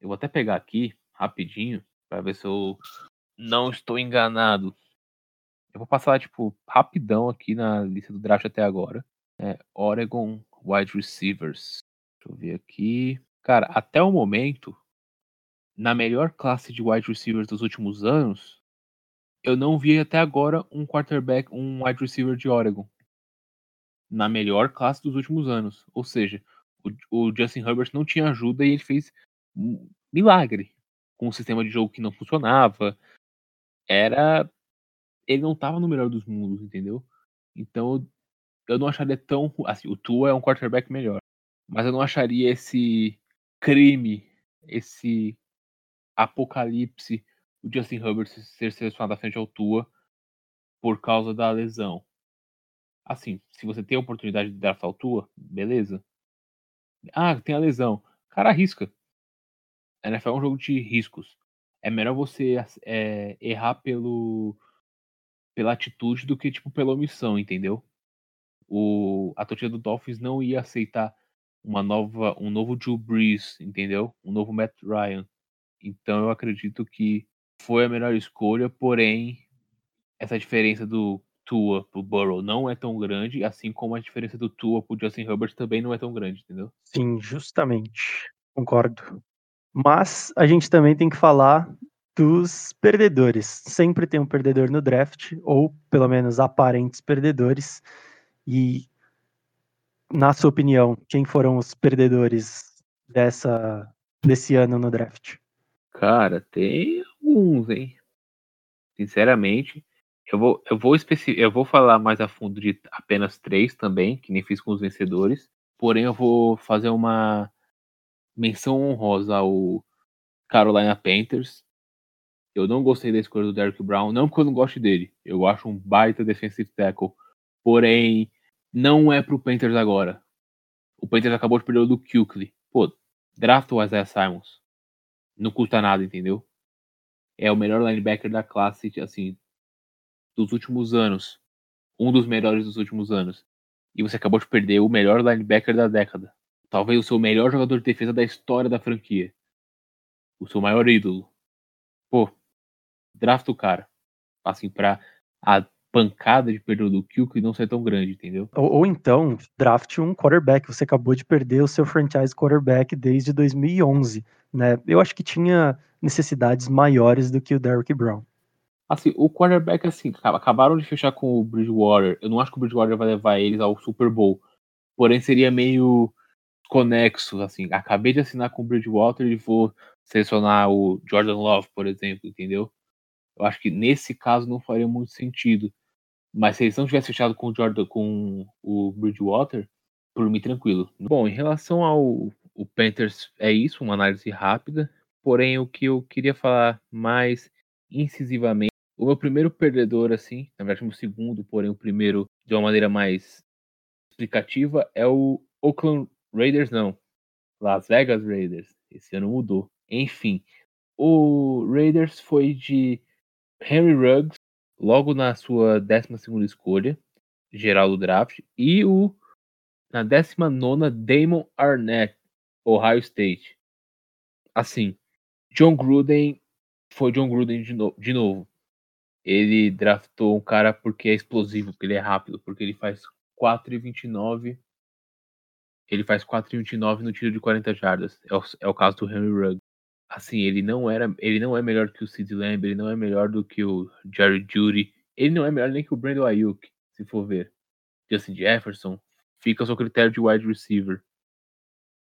Eu vou até pegar aqui rapidinho para ver se eu não estou enganado. Eu vou passar tipo rapidão aqui na lista do draft até agora. É, Oregon wide receivers. Deixa eu ver aqui. Cara, até o momento, na melhor classe de wide receivers dos últimos anos, eu não vi até agora um quarterback, um wide receiver de Oregon. Na melhor classe dos últimos anos. Ou seja, o, Justin Herbert não tinha ajuda e ele fez um milagre. Com um sistema de jogo que não funcionava. Era. Ele não estava no melhor dos mundos, entendeu? Então eu não acharia tão. Assim, o Tua é um quarterback melhor. Mas eu não acharia esse crime, esse apocalipse o Justin Herbert ser selecionado à frente ao Tua por causa da lesão. Assim, se você tem a oportunidade de draftar o Tua, beleza. Ah, tem a lesão. Cara, arrisca. A NFL é um jogo de riscos. É melhor você é, errar pelo pela atitude do que tipo pela omissão, entendeu? O, a torcida do Dolphins não ia aceitar uma nova, um novo Drew Brees, entendeu? Um novo Matt Ryan. Então eu acredito que foi a melhor escolha, porém essa diferença do Tua pro Burrow não é tão grande, assim como a diferença do Tua pro Justin Herbert também não é tão grande, entendeu? Sim, justamente. Concordo. Mas a gente também tem que falar dos perdedores. Sempre tem um perdedor no draft, ou pelo menos aparentes perdedores. E, na sua opinião, quem foram os perdedores dessa, desse ano no draft? Cara, tem alguns, hein? Sinceramente, eu vou, eu vou especi eu vou falar mais a fundo de apenas três também, que nem fiz com os vencedores. Porém, eu vou fazer uma menção honrosa ao Carolina Panthers. Eu não gostei da escolha do Derrick Brown, não porque eu não goste dele. Eu acho um baita defensive tackle. Porém, não é pro Panthers agora. O Panthers acabou de perder o do Kuechly. Pô, draft o Isaiah Simons. Não custa nada, entendeu? é o melhor linebacker da classe, assim, dos últimos anos. Um dos melhores dos últimos anos. E você acabou de perder o melhor linebacker da década. Talvez o seu melhor jogador de defesa da história da franquia. O seu maior ídolo. Pô, draft o cara. Assim, pra a pancada de perder do Kilk não ser tão grande, entendeu? Ou, ou, então, draft um quarterback. Você acabou de perder o seu franchise quarterback desde 2011, né? Eu acho que tinha necessidades maiores do que o Derrick Brown. Assim, o quarterback, assim, acabaram de fechar com o Bridgewater. Eu não acho que o Bridgewater vai levar eles ao Super Bowl. Porém, seria meio conexo, assim. Acabei de assinar com o Bridgewater e vou selecionar o Jordan Love, por exemplo, entendeu? Eu acho que nesse caso não faria muito sentido. Mas se eles não tivessem fechado com o Jordan, com o Bridgewater, por mim tranquilo. Bom, em relação ao o Panthers, é isso, uma análise rápida. Porém, o que eu queria falar mais incisivamente, o meu primeiro perdedor, assim, na verdade, meu segundo, porém o primeiro de uma maneira mais explicativa, é o Oakland Raiders, não. Las Vegas Raiders. Esse ano mudou. Enfim, o Raiders foi de Henry Ruggs, logo na sua 12 escolha geral do draft, e o na 19 Damon Arnett, Ohio State. Assim, John Gruden foi John Gruden de, no, de novo. Ele draftou um cara porque é explosivo, porque ele é rápido, porque ele faz 4,29. Ele faz 4,29 no tiro de 40 jardas. É o, é o caso do Henry Ruggs. Assim, ele não era, ele não é melhor que o Sid Lamb, ele não é melhor do que o Jerry Judy, ele não é melhor nem que o Brandon Ayuk, se for ver. Justin Jefferson, fica ao seu critério de wide receiver.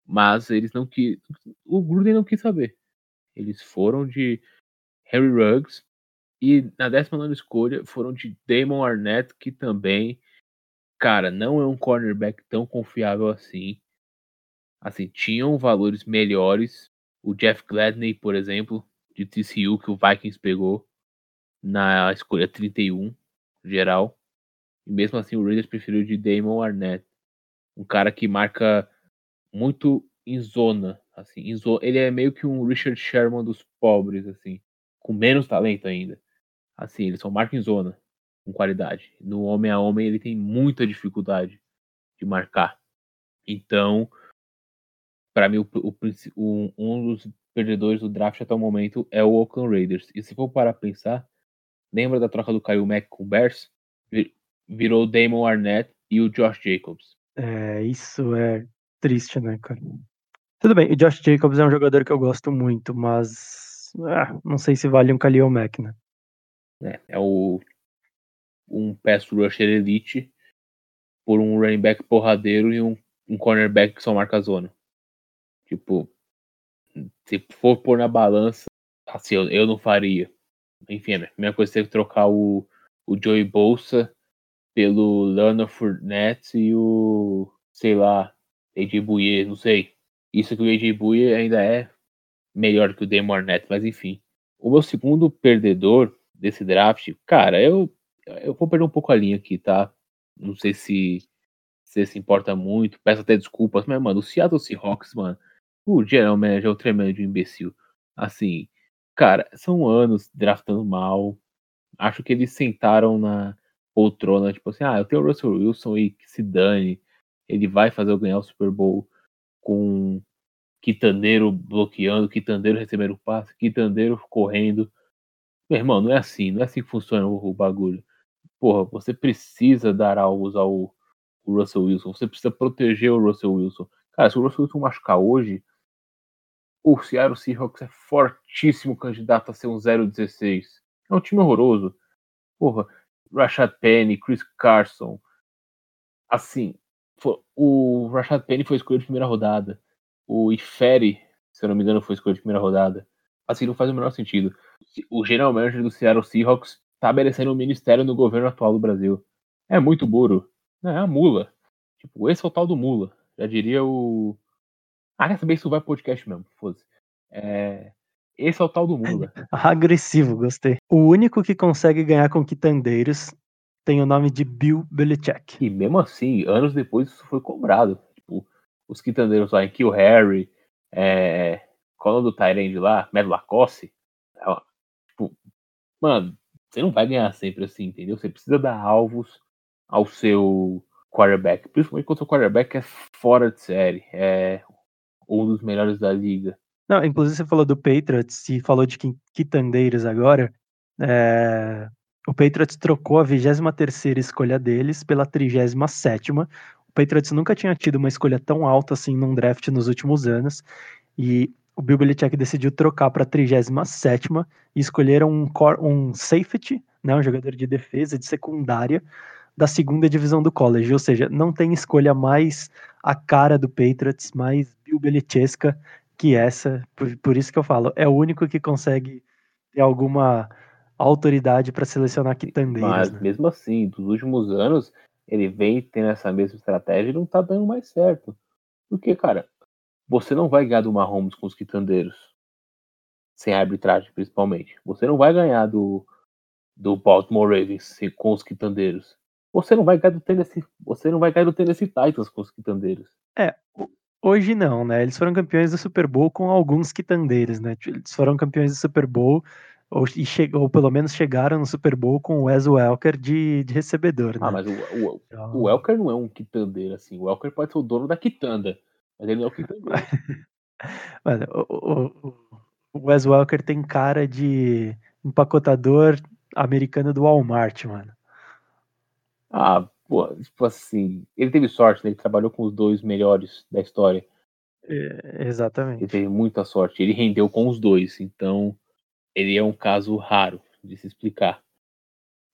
Mas eles não quis, o Gruden não quis saber. Eles foram de Harry Ruggs e na 19 escolha foram de Damon Arnett, que também, cara, não é um cornerback tão confiável assim. Assim, tinham valores melhores. O Jeff Gladney, por exemplo, de TCU, que o Vikings pegou na escolha 31 geral. E mesmo assim o Raiders preferiu de Damon Arnett. Um cara que marca muito em zona, assim, em zona. ele é meio que um Richard Sherman dos pobres, assim, com menos talento ainda. Assim, ele só marca em zona, com qualidade. No homem a homem ele tem muita dificuldade de marcar. Então, para mim, o, o, um dos perdedores do draft até o momento é o Oakland Raiders. E se for para pensar, lembra da troca do Kyle Mack com o Bears? Virou o Damon Arnett e o Josh Jacobs. É, isso é triste, né, cara? Tudo bem, o Josh Jacobs é um jogador que eu gosto muito, mas ah, não sei se vale um Khalil Mack, né? É, é o um pass rusher elite por um running back porradeiro e um, um cornerback que só marca zona. Tipo, se for pôr na balança, assim, eu, eu não faria. Enfim, a mesma coisa ter que trocar o, o Joey Bolsa pelo Leonard Fournette e o, sei lá, AJ Bouye, não sei. Isso que o AJ Bouye ainda é melhor que o Damon Arnett, mas enfim. O meu segundo perdedor desse draft, cara, eu, eu vou perder um pouco a linha aqui, tá? Não sei se você se importa muito, peço até desculpas, mas, mano, o Seattle Seahawks, mano, o general manager é um tremendo imbecil. Assim, cara, são anos draftando mal. Acho que eles sentaram na poltrona, tipo assim, ah, eu tenho o Russell Wilson e que se dane. Ele vai fazer eu ganhar o Super Bowl com Quitandeiro bloqueando, Quitandeiro recebendo passe, Quitandeiro correndo. Meu irmão, não é assim, não é assim que funciona o, o bagulho. Porra, você precisa dar alvos ao, ao Russell Wilson, você precisa proteger o Russell Wilson. Cara, se o Russell Wilson machucar hoje, o Seattle Seahawks é fortíssimo candidato a ser um 0-16. É um time horroroso. Porra, Rashad Penny, Chris Carson. Assim, o Rashad Penny foi escolhido de primeira rodada. O Ifere, se eu não me engano, foi escolhido de primeira rodada. Assim, não faz o menor sentido. O general manager do Seattle Seahawks está merecendo um ministério no governo atual do Brasil. É muito burro. É a mula. Tipo, esse é o tal do mula. Já diria o ah, quer saber? Isso vai podcast mesmo, foda-se. É... Esse é o tal do Mula. Agressivo, gostei. O único que consegue ganhar com quitandeiros tem o nome de Bill Belichick. E mesmo assim, anos depois isso foi cobrado. Tipo, os quitandeiros lá em Kill Harry, é... qual é o do Tyrande lá? Mad Lacoste. Tipo, mano, você não vai ganhar sempre assim, entendeu? Você precisa dar alvos ao seu quarterback, principalmente quando o seu quarterback é fora de série. É um dos melhores da liga. Não, inclusive você falou do Patriots e falou de quitandeiros agora. É... O Patriots trocou a 23 escolha deles pela 37 O Patriots nunca tinha tido uma escolha tão alta assim num draft nos últimos anos. E o Bill Belichick decidiu trocar para a 37 e escolheram um, um safety, né, um jogador de defesa de secundária da segunda divisão do college. Ou seja, não tem escolha mais a cara do Patriots, mais Bill Belichesca que essa. Por, por isso que eu falo, é o único que consegue ter alguma autoridade para selecionar quitandeiros. Mas né? mesmo assim, dos últimos anos, ele vem tendo essa mesma estratégia e não tá dando mais certo. Porque, cara, você não vai ganhar do Mahomes com os quitandeiros. Sem arbitragem, principalmente. Você não vai ganhar do, do Baltimore Ravens com os quitandeiros. Você não vai ganhar do Tennessee, você não vai ganhar do Tennessee Titans com os quitandeiros. É, hoje não, né? Eles foram campeões do Super Bowl com alguns quitandeiros, né? Eles foram campeões do Super Bowl ou, chegou, ou pelo menos chegaram no Super Bowl com o Wes Welker de, de recebedor, né? Ah, mas o, o, então... o Welker não é um quitandeiro, assim. O Welker pode ser o dono da quitanda, mas ele não é o quitandeiro. Mano, o, o, o Wes Welker tem cara de empacotador americano do Walmart, mano. Ah, pô, tipo assim, ele teve sorte, né? Ele trabalhou com os dois melhores da história. É, exatamente. Ele teve muita sorte. Ele rendeu com os dois, então ele é um caso raro de se explicar.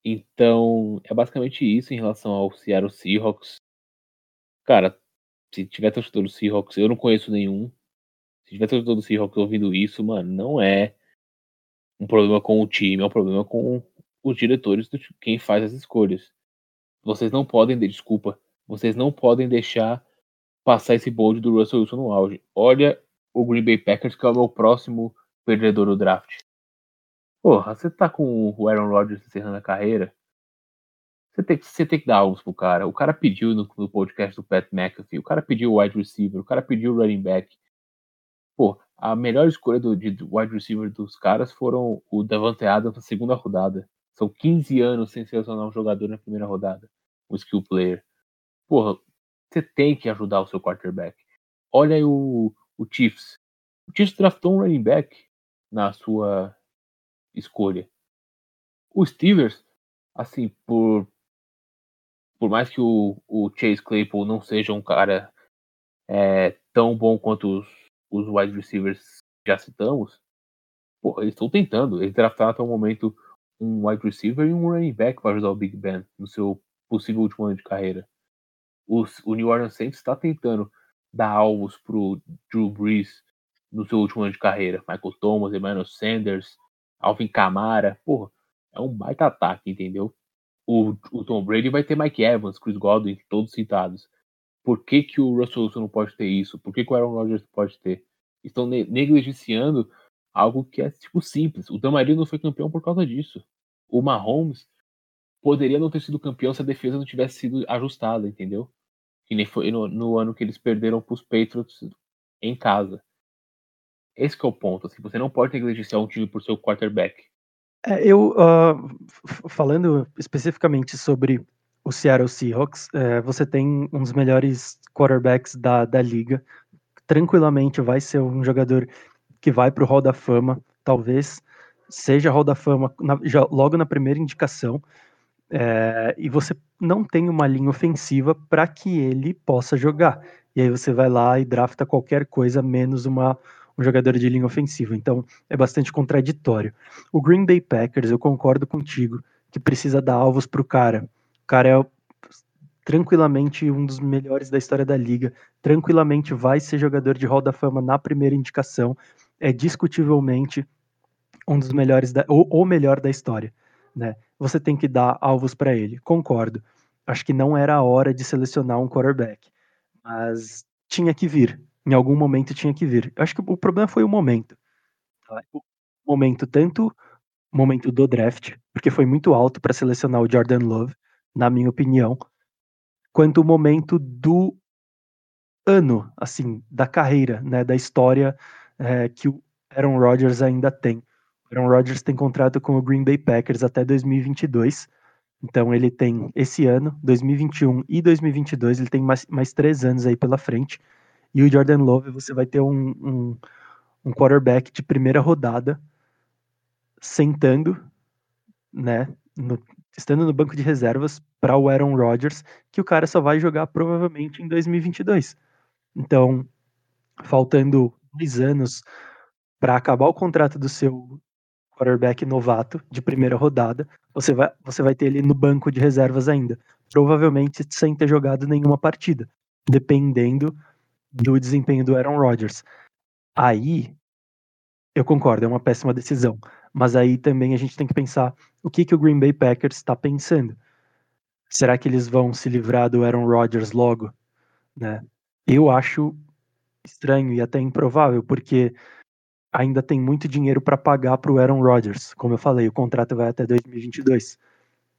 Então, é basicamente isso em relação ao Seattle Seahawks. Cara, se tiver torcedor do Seahawks, eu não conheço nenhum. Se tiver torcedor do Seahawks ouvindo isso, mano, não é um problema com o time, é um problema com os diretores do quem faz as escolhas. Vocês não podem, desculpa, vocês não podem deixar passar esse bold do Russell Wilson no auge. Olha o Green Bay Packers, que é o meu próximo perdedor do draft. Porra, você tá com o Aaron Rodgers encerrando a carreira. Você tem, você tem que dar algo pro cara. O cara pediu no, no, podcast do Pat McAfee, o cara pediu o wide receiver, o cara pediu o running back. Pô, a melhor escolha do, de wide receiver dos caras foram o Davante Adams na segunda rodada. São 15 anos sem selecionar um jogador na primeira rodada. Um skill player. Porra, você tem que ajudar o seu quarterback. Olha aí o, o Chiefs. O Chiefs draftou um running back na sua escolha. O Steelers, assim, por por mais que o, o Chase Claypool não seja um cara é, tão bom quanto os, os wide receivers que já citamos, pô, eles estão tentando. Eles draftaram até o momento um wide receiver e um running back para ajudar o Big Ben no seu possível último ano de carreira. Os, o New Orleans Saints está tentando dar alvos pro Drew Brees no seu último ano de carreira. Michael Thomas, Emmanuel Sanders, Alvin Kamara. Porra, é um baita ataque, entendeu? O, o Tom Brady vai ter Mike Evans, Chris Godwin, todos citados. Por que, que o Russell Wilson não pode ter isso? Por que, que o Aaron Rodgers pode ter? Estão negligenciando algo que é tipo simples. O Damario não foi campeão por causa disso. O Mahomes poderia não ter sido campeão se a defesa não tivesse sido ajustada, entendeu? Que nem foi no, no ano que eles perderam para os Patriots em casa. Esse é o ponto. Assim, você não pode negligenciar um time por seu quarterback. É, eu, uh, falando especificamente sobre o Seattle Seahawks, é, você tem um dos melhores quarterbacks da, da liga. Tranquilamente vai ser um jogador que vai para o Hall da Fama, talvez seja Hall da Fama na, já, logo na primeira indicação. É, e você não tem uma linha ofensiva para que ele possa jogar. E aí você vai lá e drafta qualquer coisa menos uma, um jogador de linha ofensiva. Então é bastante contraditório. O Green Bay Packers, eu concordo contigo, que precisa dar alvos para o cara. O cara é tranquilamente um dos melhores da história da liga, tranquilamente vai ser jogador de Hall da Fama na primeira indicação, é discutivelmente um dos melhores, da, ou o melhor da história, né? Você tem que dar alvos para ele, concordo. Acho que não era a hora de selecionar um quarterback, mas tinha que vir, em algum momento tinha que vir. Eu acho que o problema foi o momento. Tá? O momento, tanto o momento do draft, porque foi muito alto para selecionar o Jordan Love, na minha opinião, quanto o momento do ano, assim, da carreira, né, da história é, que o Aaron Rodgers ainda tem. O Aaron Rodgers tem contrato com o Green Bay Packers até 2022. Então ele tem esse ano, 2021 e 2022, ele tem mais, mais três anos aí pela frente. E o Jordan Love, você vai ter um, um, um quarterback de primeira rodada sentando, né, no, estando no banco de reservas para o Aaron Rodgers, que o cara só vai jogar provavelmente em 2022. Então, faltando dois anos para acabar o contrato do seu quarterback novato de primeira rodada, você vai, você vai ter ele no banco de reservas ainda, provavelmente sem ter jogado nenhuma partida, dependendo do desempenho do Aaron Rodgers. Aí, eu concordo, é uma péssima decisão. Mas aí também a gente tem que pensar o que, que o Green Bay Packers está pensando. Será que eles vão se livrar do Aaron Rodgers logo? Né? Eu acho estranho e até improvável, porque ainda tem muito dinheiro para pagar para o Aaron Rodgers. Como eu falei, o contrato vai até 2022.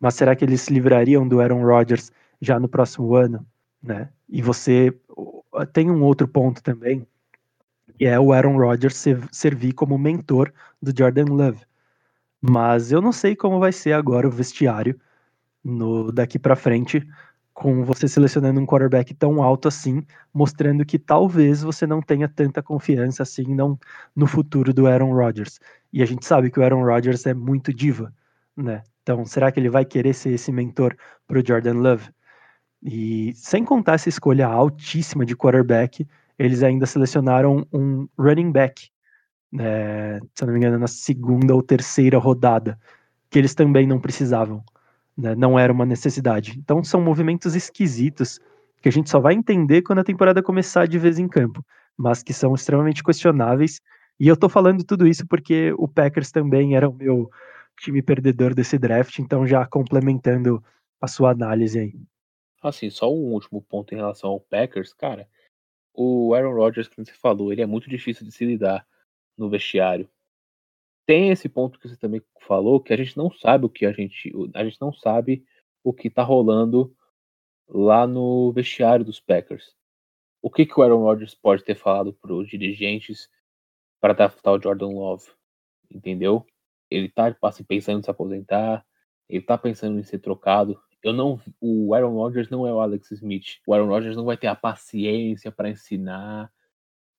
Mas será que eles se livrariam do Aaron Rodgers já no próximo ano? Né? E você tem um outro ponto também, que é o Aaron Rodgers servir como mentor do Jordan Love. Mas eu não sei como vai ser agora o vestiário no daqui para frente com você selecionando um quarterback tão alto assim, mostrando que talvez você não tenha tanta confiança assim não no futuro do Aaron Rodgers. E a gente sabe que o Aaron Rodgers é muito diva, né? Então, será que ele vai querer ser esse mentor para o Jordan Love? E sem contar essa escolha altíssima de quarterback, eles ainda selecionaram um running back, né, se não me engano, na segunda ou terceira rodada, que eles também não precisavam, né, não era uma necessidade. Então são movimentos esquisitos que a gente só vai entender quando a temporada começar de vez em campo, mas que são extremamente questionáveis. E eu tô falando tudo isso porque o Packers também era o meu time perdedor desse draft, então já complementando a sua análise aí. Assim, só um último ponto em relação ao Packers, cara. O Aaron Rodgers, como você falou, ele é muito difícil de se lidar no vestiário. Tem esse ponto que você também falou, que a gente não sabe o que a gente. A gente não sabe o que tá rolando lá no vestiário dos Packers. O que, que o Aaron Rodgers pode ter falado para os dirigentes para adaptar o Jordan Love? Entendeu? Ele tá assim, pensando em se aposentar, ele tá pensando em ser trocado eu não, o Aaron Rodgers não é o Alex Smith. O Aaron Rodgers não vai ter a paciência para ensinar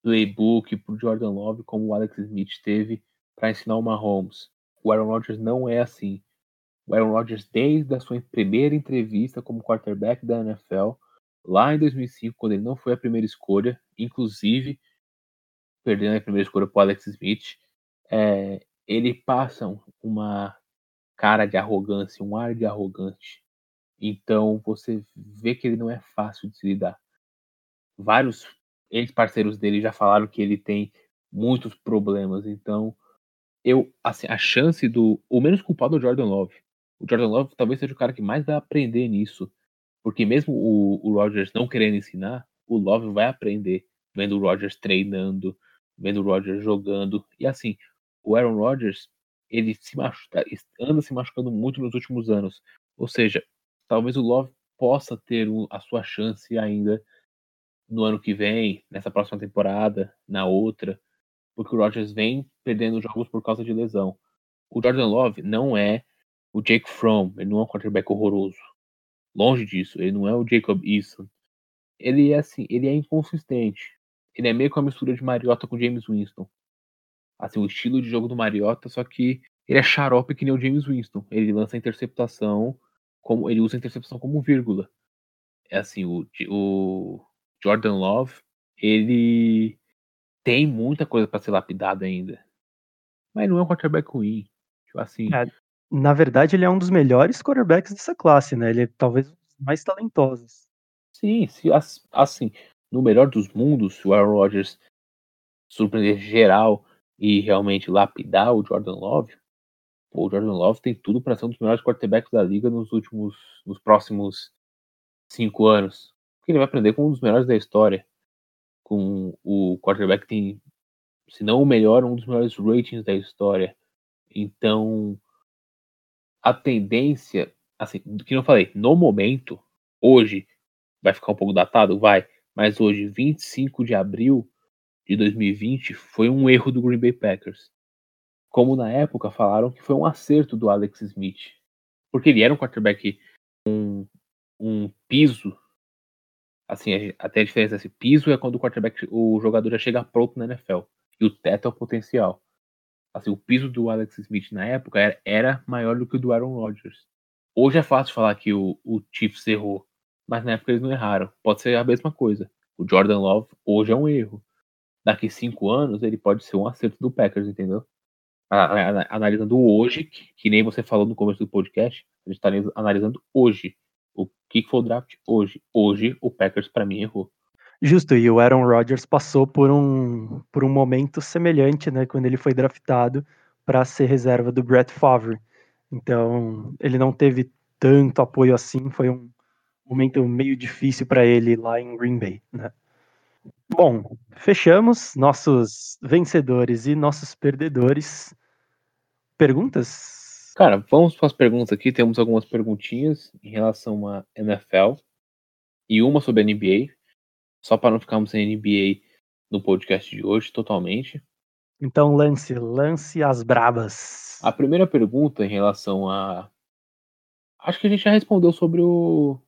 playbook para o Jordan Love como o Alex Smith teve para ensinar o Mahomes. O Aaron Rodgers não é assim. O Aaron Rodgers, desde a sua primeira entrevista como quarterback da NFL, lá em 2005, quando ele não foi a primeira escolha, inclusive perdendo a primeira escolha para Alex Smith, é, ele passa uma cara de arrogância, um ar de arrogante. Então você vê que ele não é fácil de se lidar. Vários ex-parceiros dele já falaram que ele tem muitos problemas. Então, eu, assim, a chance do. O menos culpado é o Jordan Love. O Jordan Love talvez seja o cara que mais vai aprender nisso. Porque mesmo o, o Rodgers não querendo ensinar, o Love vai aprender vendo o Rodgers treinando, vendo o Rodgers jogando. E assim, o Aaron Rodgers, ele se machuca, anda se machucando muito nos últimos anos. Ou seja, talvez o Love possa ter a sua chance ainda no ano que vem, nessa próxima temporada, na outra, porque o Rodgers vem perdendo jogos por causa de lesão. O Jordan Love não é o Jake Fromm, ele não é um quarterback horroroso. Longe disso, ele não é o Jacob Eason. Ele é assim, ele é inconsistente. Ele é meio com a mistura de Mariota com James Winston. Assim, o estilo de jogo do Mariota, só que ele é xarope que nem o James Winston. Ele lança interceptação, como ele usa a interceptação como vírgula. É assim, o, o Jordan Love, ele tem muita coisa para ser lapidado ainda. Mas não é um quarterback ruim. Tipo assim. É, na verdade, ele é um dos melhores quarterbacks dessa classe, né? Ele é talvez um dos mais talentosos. Sim, se, assim, no melhor dos mundos, se o Aaron Rodgers surpreender geral e realmente lapidar o Jordan Love, o Jordan Love tem tudo para ser um dos melhores quarterbacks da liga nos últimos, nos próximos cinco anos. Porque ele vai aprender com um dos melhores da história. Com o quarterback que tem, se não o melhor, um dos melhores ratings da história. Então, a tendência, assim, do que eu falei, no momento, hoje, vai ficar um pouco datado? Vai. Mas hoje, 25 de abril de 2020, foi um erro do Green Bay Packers. Como na época falaram que foi um acerto do Alex Smith. Porque ele era um quarterback com um piso Assim, até a diferença esse piso é quando o quarterback, o jogador já chega pronto na NFL. E o teto é o potencial. Assim, o piso do Alex Smith na época era, era maior do que o do Aaron Rodgers. Hoje é fácil falar que o, o Chiefs errou, mas na época eles não erraram. Pode ser a mesma coisa. O Jordan Love hoje é um erro. Daqui cinco anos ele pode ser um acerto do Packers, entendeu? Analisando hoje, que, nem você falou no começo do podcast, a gente está analisando hoje o que foi o draft hoje? Hoje o Packers para mim errou. Justo, e o Aaron Rodgers passou por um, por um momento semelhante, né, quando ele foi draftado para ser reserva do Brett Favre. Então, ele não teve tanto apoio assim, foi um momento meio difícil para ele lá em Green Bay, né? Bom, fechamos nossos vencedores e nossos perdedores. Perguntas? Cara, vamos para as perguntas aqui. Temos algumas perguntinhas em relação à NFL e uma sobre a NBA. Só para não ficarmos sem NBA no podcast de hoje totalmente. Então lance, lance as brabas. A primeira pergunta em relação a. Acho que a gente já respondeu sobre o.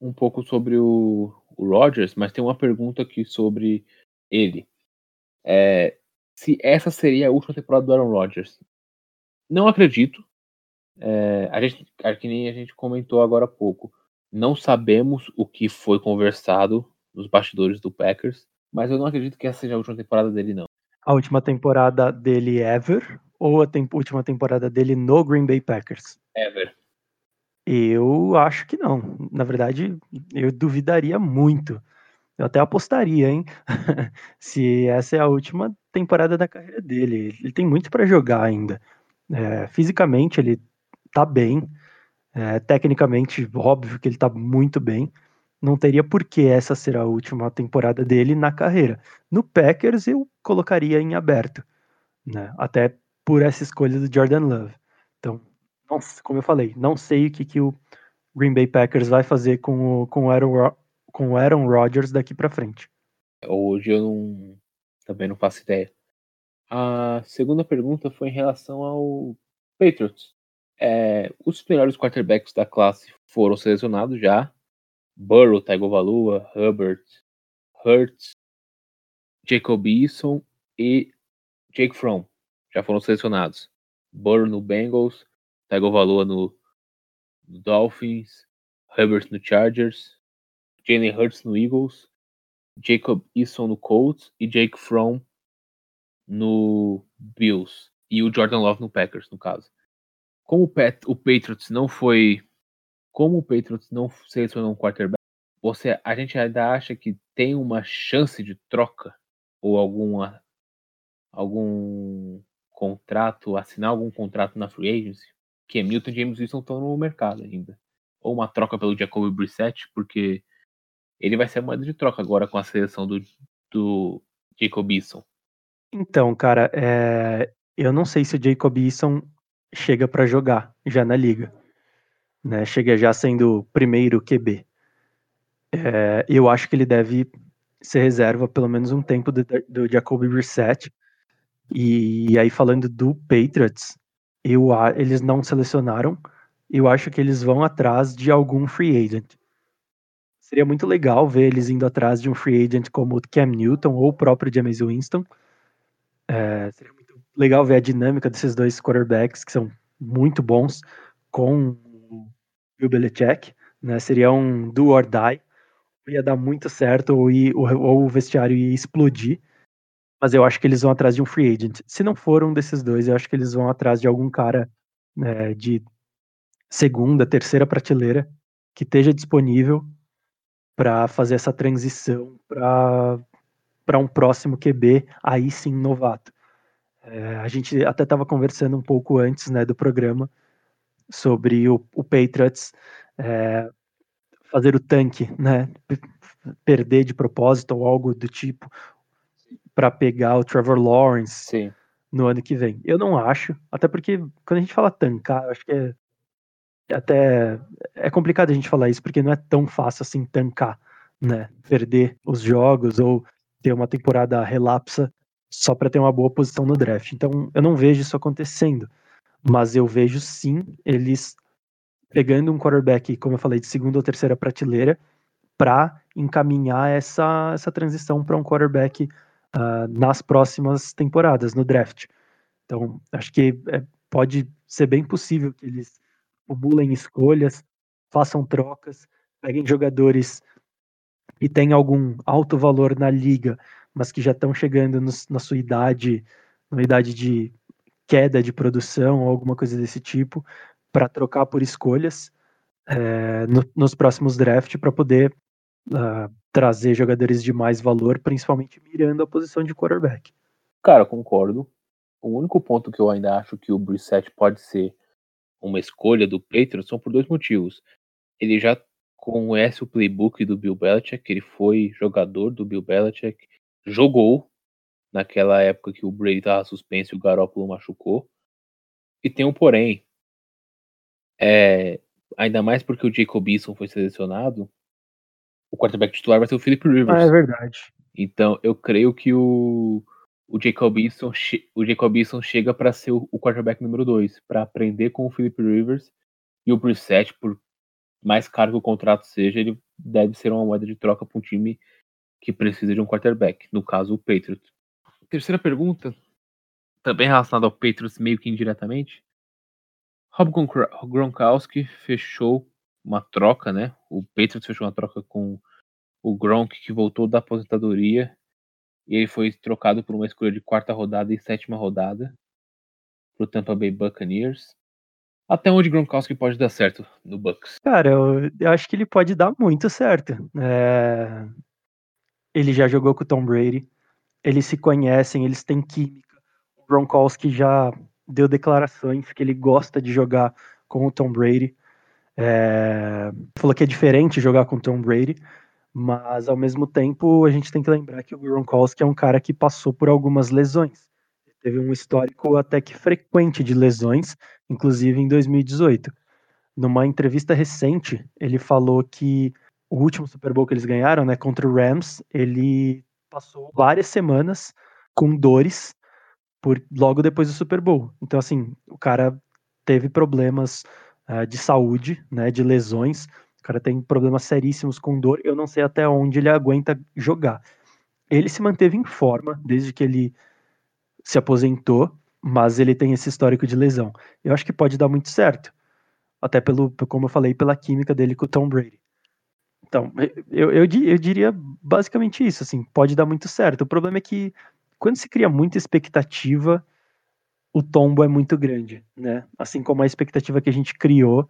um pouco sobre o, o Rogers, mas tem uma pergunta aqui sobre ele. É, se essa seria a última temporada do Aaron Rodgers. Não acredito, é, a gente, que nem a gente comentou agora há pouco, não sabemos o que foi conversado nos bastidores do Packers, mas eu não acredito que essa seja a última temporada dele, não. A última temporada dele ever ou a tem última temporada dele no Green Bay Packers? Ever. Eu acho que não. Na verdade, eu duvidaria muito. Eu até apostaria, hein? Se essa é a última temporada da carreira dele. Ele tem muito para jogar ainda. É, fisicamente, ele tá bem. É, tecnicamente, óbvio que ele tá muito bem. Não teria por que essa ser a última temporada dele na carreira. No Packers, eu colocaria em aberto, né? Até por essa escolha do Jordan Love. Então, não, como eu falei, não sei o que, que o Green Bay Packers vai fazer com o, com o, Aaron, com o Aaron Rodgers daqui para frente. Hoje eu não, também não faço ideia. A segunda pergunta foi em relação ao Patriots. É, os melhores quarterbacks da classe foram selecionados já. Burrow, Tagovailoa, Hubbard, Hurts, Jacob Eason e Jake Fromm já foram selecionados. Burrow no Bengals, Tagovailoa no, no Dolphins, Herbert no Chargers, Jalen Hurts no Eagles, Jacob Eason no Colts e Jake Fromm no Bills e o Jordan Love no Packers, no caso. Como o, Pat, o Patriots não foi, como o Patriots não selecionou um quarterback, você, a gente ainda acha que tem uma chance de troca ou alguma algum contrato, assinar algum contrato na free agency? Que Milton e James Wilson estão no mercado ainda. Ou uma troca pelo Jacoby Brissett, porque ele vai ser a moeda de troca agora com a seleção do, do Jacob Eason. Então, cara, é... eu não sei se o Jacob Eason chega para jogar já na liga. Né? Chega já sendo o primeiro QB. É... eu acho que ele deve ser reserva pelo menos um tempo do, do Jacoby Brissett. E aí, falando do Patriots, eu, eles não selecionaram. Eu acho que eles vão atrás de algum free agent. Seria muito legal ver eles indo atrás de um free agent como o Cam Newton ou o próprio James Winston. É, seria muito legal ver a dinâmica desses dois quarterbacks, que são muito bons, com o Bill Belichick. Né? Seria um do or die. Ia dar muito certo, ou, ia, ou, ou o vestiário ia explodir. Mas eu acho que eles vão atrás de um free agent. Se não for um desses dois, eu acho que eles vão atrás de algum cara né, de segunda, terceira prateleira que esteja disponível para fazer essa transição para um próximo QB, aí sim novato. É, a gente até estava conversando um pouco antes né, do programa sobre o, o Patriots é, fazer o tanque, né, perder de propósito ou algo do tipo para pegar o Trevor Lawrence sim. no ano que vem. Eu não acho, até porque quando a gente fala tancar, eu acho que é até é complicado a gente falar isso porque não é tão fácil assim tancar, né? Perder os jogos ou ter uma temporada relapsa só para ter uma boa posição no draft. Então, eu não vejo isso acontecendo, mas eu vejo sim eles pegando um quarterback, como eu falei, de segunda ou terceira prateleira para encaminhar essa essa transição para um quarterback uh, nas próximas temporadas no draft. Então, acho que é, pode ser bem possível que eles acumulem escolhas, façam trocas, peguem jogadores e têm algum alto valor na liga, mas que já estão chegando no, na sua idade, na idade de queda de produção ou alguma coisa desse tipo, para trocar por escolhas é, no, nos próximos drafts para poder uh, trazer jogadores de mais valor, principalmente mirando a posição de quarterback. Cara, concordo. O único ponto que eu ainda acho que o Brissett pode ser uma escolha do Patriots são por dois motivos. Ele já conhece o playbook do Bill Belichick, ele foi jogador do Bill Belichick, jogou naquela época que o Brady estava suspenso e o Garoppolo machucou. E tem um porém. É, ainda mais porque o Jacob Eason foi selecionado, o quarterback titular vai ser o Philip Rivers. Ah, é verdade. Então eu creio que o o Jacob Eason, o Jacob Eason chega para ser o, quarterback número 2, para aprender com o Philip Rivers e o Brissett, por mais caro que o contrato seja, ele deve ser uma moeda de troca para um time que precisa de um quarterback, no caso o Patriots. Terceira pergunta, também relacionada ao Patriots meio que indiretamente. Rob Gronkowski fechou uma troca, né? O Patriots fechou uma troca com o Gronk, que voltou da aposentadoria e ele foi trocado por uma escolha de quarta rodada e sétima rodada pro Tampa Bay Buccaneers. Até onde Gronkowski pode dar certo no Bucks? Cara, eu, eu acho que ele pode dar muito certo. É... Ele já jogou com o Tom Brady, eles se conhecem, eles têm química. O Gronkowski já deu declarações que ele gosta de jogar com o Tom Brady. É... Falou que é diferente jogar com Tom Brady, mas ao mesmo tempo, a gente tem que lembrar que o Gronkowski é um cara que passou por algumas lesões. Teve um histórico até que frequente de lesões, inclusive em 2018. Numa entrevista recente, ele falou que o último Super Bowl que eles ganharam, né, contra o Rams, ele passou várias semanas com dores por logo depois do Super Bowl. Então assim, o cara teve problemas uh, de saúde, né, de lesões, o cara tem problemas seríssimos com dor. Eu não sei até onde ele aguenta jogar. ele se manteve em forma desde que ele se aposentou, mas ele tem esse histórico de lesão. Eu acho que pode dar muito certo. Até pelo, como eu falei, pela química dele com o Tom Brady. Então, eu, eu, eu diria basicamente isso, assim, pode dar muito certo. O problema é que quando se cria muita expectativa, o tombo é muito grande, né? Assim como a expectativa que a gente criou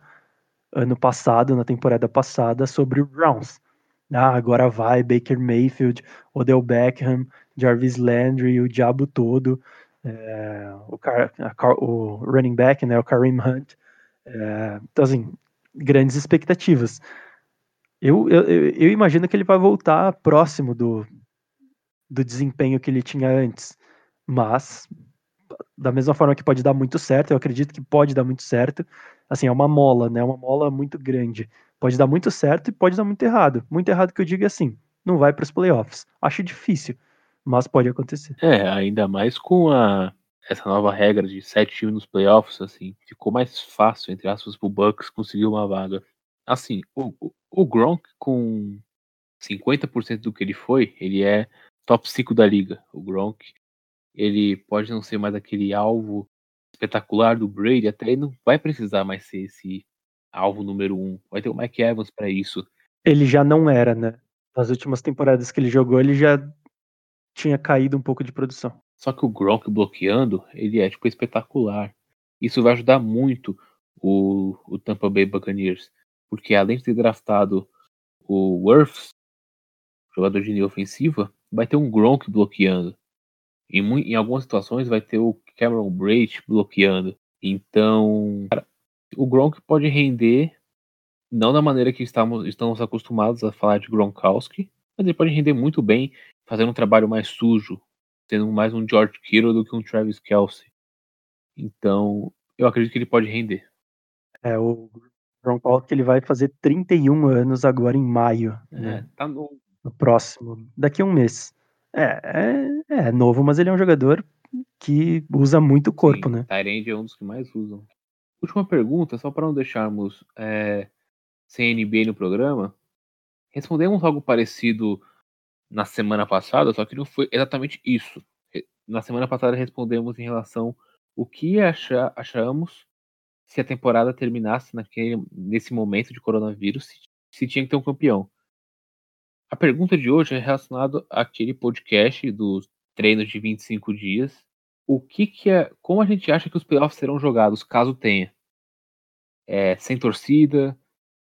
ano passado, na temporada passada, sobre o Browns. Ah, agora vai Baker Mayfield, Odell Beckham, Jarvis Landry, o diabo todo, é, o, car, a, o, running back, né, o Kareem Hunt. É, então, assim, grandes expectativas. Eu, eu, eu imagino que ele vai voltar próximo do, do desempenho que ele tinha antes, mas da mesma forma que pode dar muito certo, eu acredito que pode dar muito certo. Assim, é uma mola, né? Uma mola muito grande. Pode dar muito certo e pode dar muito errado. Muito errado que eu digo é assim, não vai para os playoffs. Acho difícil, mas pode acontecer. É, ainda mais com a essa nova regra de sete times nos playoffs, assim, ficou mais fácil, entre aspas, pro Bucks conseguir uma vaga. Assim, o, o Gronk com 50% do que ele foi, ele é top 5 da liga. O Gronk ele pode não ser mais aquele alvo espetacular do Brady, até ele não vai precisar mais ser esse alvo número um. Vai ter o Mike Evans para isso. Ele já não era, né? Nas últimas temporadas que ele jogou, ele já tinha caído um pouco de produção. Só que o Gronk bloqueando, ele é tipo espetacular. Isso vai ajudar muito o, o Tampa Bay Buccaneers, porque além de ter draftado o Worths, jogador de linha ofensiva, vai ter um Gronk bloqueando. Em, em algumas situações vai ter o Cameron Braid bloqueando. Então, cara, o Gronk pode render não da maneira que estamos, estamos acostumados a falar de Gronkowski, mas ele pode render muito bem fazendo um trabalho mais sujo, sendo mais um George Kittle do que um Travis Kelsey. Então, eu acredito que ele pode render. É, o Gronkowski ele vai fazer 31 anos agora em maio. É, né? tá no... no próximo, daqui a um mês. É, é, é, novo, mas ele é um jogador que usa muito o corpo, Sim, né? Tyrande é um dos que mais usam. Última pergunta, só para não deixarmos é, sem NBA no programa. Respondemos algo parecido na semana passada, só que não foi exatamente isso. Na semana passada respondemos em relação o que achar, achamos se a temporada terminasse naquele, nesse momento de coronavírus, se, se tinha que ter um campeão. A pergunta de hoje é relacionada àquele podcast dos treinos de 25 dias. O que, que é. Como a gente acha que os playoffs serão jogados, caso tenha? É, sem torcida,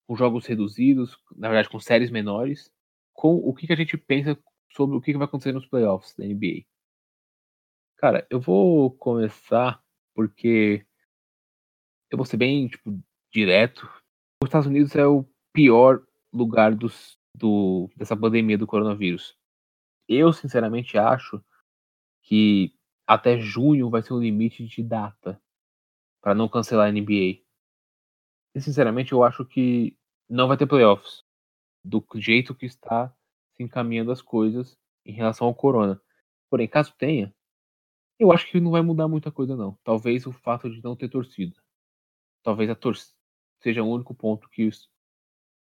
com jogos reduzidos, na verdade com séries menores. Com o que, que a gente pensa sobre o que, que vai acontecer nos playoffs da NBA? Cara, eu vou começar porque eu vou ser bem tipo, direto. Os Estados Unidos é o pior lugar dos do, dessa pandemia do coronavírus. Eu, sinceramente, acho que até junho vai ser o limite de data para não cancelar a NBA. E, sinceramente, eu acho que não vai ter playoffs do jeito que está se encaminhando as coisas em relação ao corona. Porém, caso tenha, eu acho que não vai mudar muita coisa não. Talvez o fato de não ter torcida. Talvez a torcida seja o único ponto que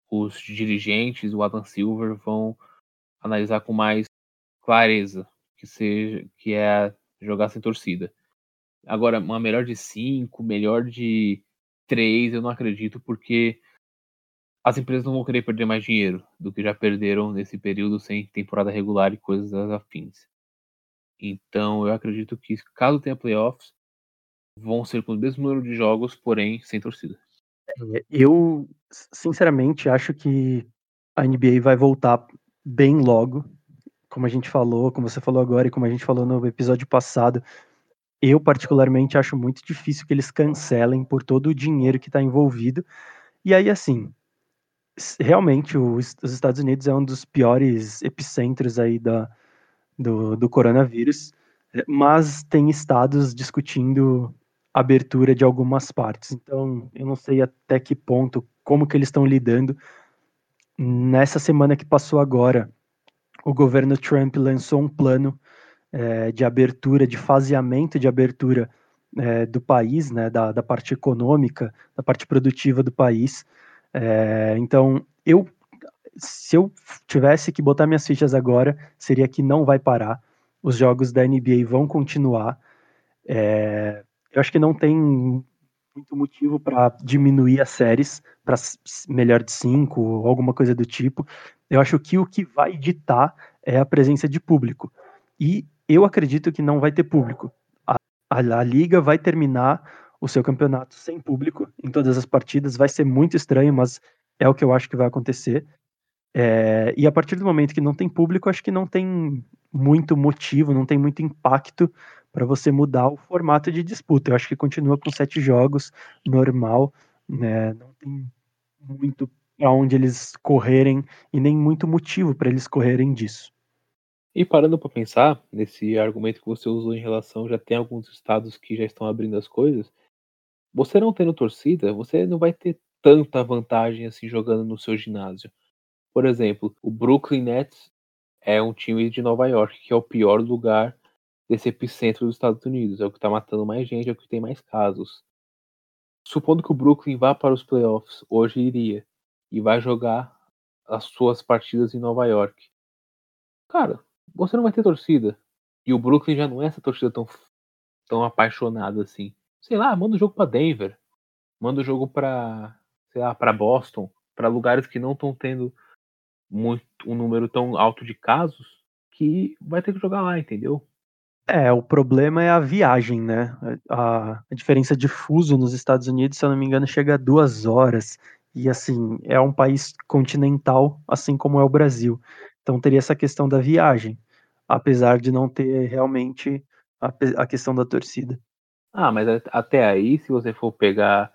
os, dirigentes, o Adam Silver, vão analisar com mais clareza, que seja que é jogar sem torcida. Agora, uma melhor de cinco, melhor de três, eu não acredito, porque as empresas não vão querer perder mais dinheiro do que já perderam nesse período sem temporada regular e coisas afins. Então, eu acredito que caso tenha playoffs, vão ser com o mesmo número de jogos, porém sem torcida. É, eu, sinceramente, acho que a NBA vai voltar bem logo. Como a gente falou, como você falou agora e como a gente falou no episódio passado, eu particularmente acho muito difícil que eles cancelem por todo o dinheiro que está envolvido. E aí, assim, realmente os, Estados Unidos é um dos piores epicentros aí da, do, do coronavírus, mas tem estados discutindo abertura de algumas partes. Então, eu não sei até que ponto, como que eles estão lidando. Nessa semana que passou agora, o governo Trump lançou um plano é, de abertura, de faseamento de abertura é, do país, né, da, da, parte econômica, da parte produtiva do país. É, então, eu, se eu tivesse que botar minhas fichas agora, seria que não vai parar. Os jogos da NBA vão continuar. É, eu acho que não tem muito motivo para diminuir as séries para melhor de cinco ou alguma coisa do tipo. Eu acho que o que vai ditar é a presença de público. E eu acredito que não vai ter público. A, a, a liga vai terminar o seu campeonato sem público em todas as partidas. Vai ser muito estranho, mas é o que eu acho que vai acontecer. É, e a partir do momento que não tem público, acho que não tem muito motivo, não tem muito impacto para você mudar o formato de disputa. Eu acho que continua com sete jogos, normal, né? Não tem muito para onde eles correrem e nem muito motivo para eles correrem disso. E parando para pensar nesse argumento que você usou em relação, já tem alguns estados que já estão abrindo as coisas. Você não tendo torcida, você não vai ter tanta vantagem assim jogando no seu ginásio. Por exemplo, o Brooklyn Nets é um time de Nova York, que é o pior lugar desse epicentro dos Estados Unidos. É o que está matando mais gente, é o que tem mais casos. Supondo que o Brooklyn vá para os playoffs, hoje iria, e vai jogar as suas partidas em Nova York. Cara, você não vai ter torcida. E o Brooklyn já não é essa torcida tão, tão apaixonada assim. Sei lá, manda o jogo para Denver. Manda o jogo para, sei lá, para Boston, para lugares que não estão tendo muito um número tão alto de casos que vai ter que jogar lá, entendeu? É, o problema é a viagem, né? A, a, diferença de fuso nos Estados Unidos, se eu não me engano, chega a duas horas. E assim, é um país continental, assim como é o Brasil. Então teria essa questão da viagem, apesar de não ter realmente a, a questão da torcida. Ah, mas até aí, se você for pegar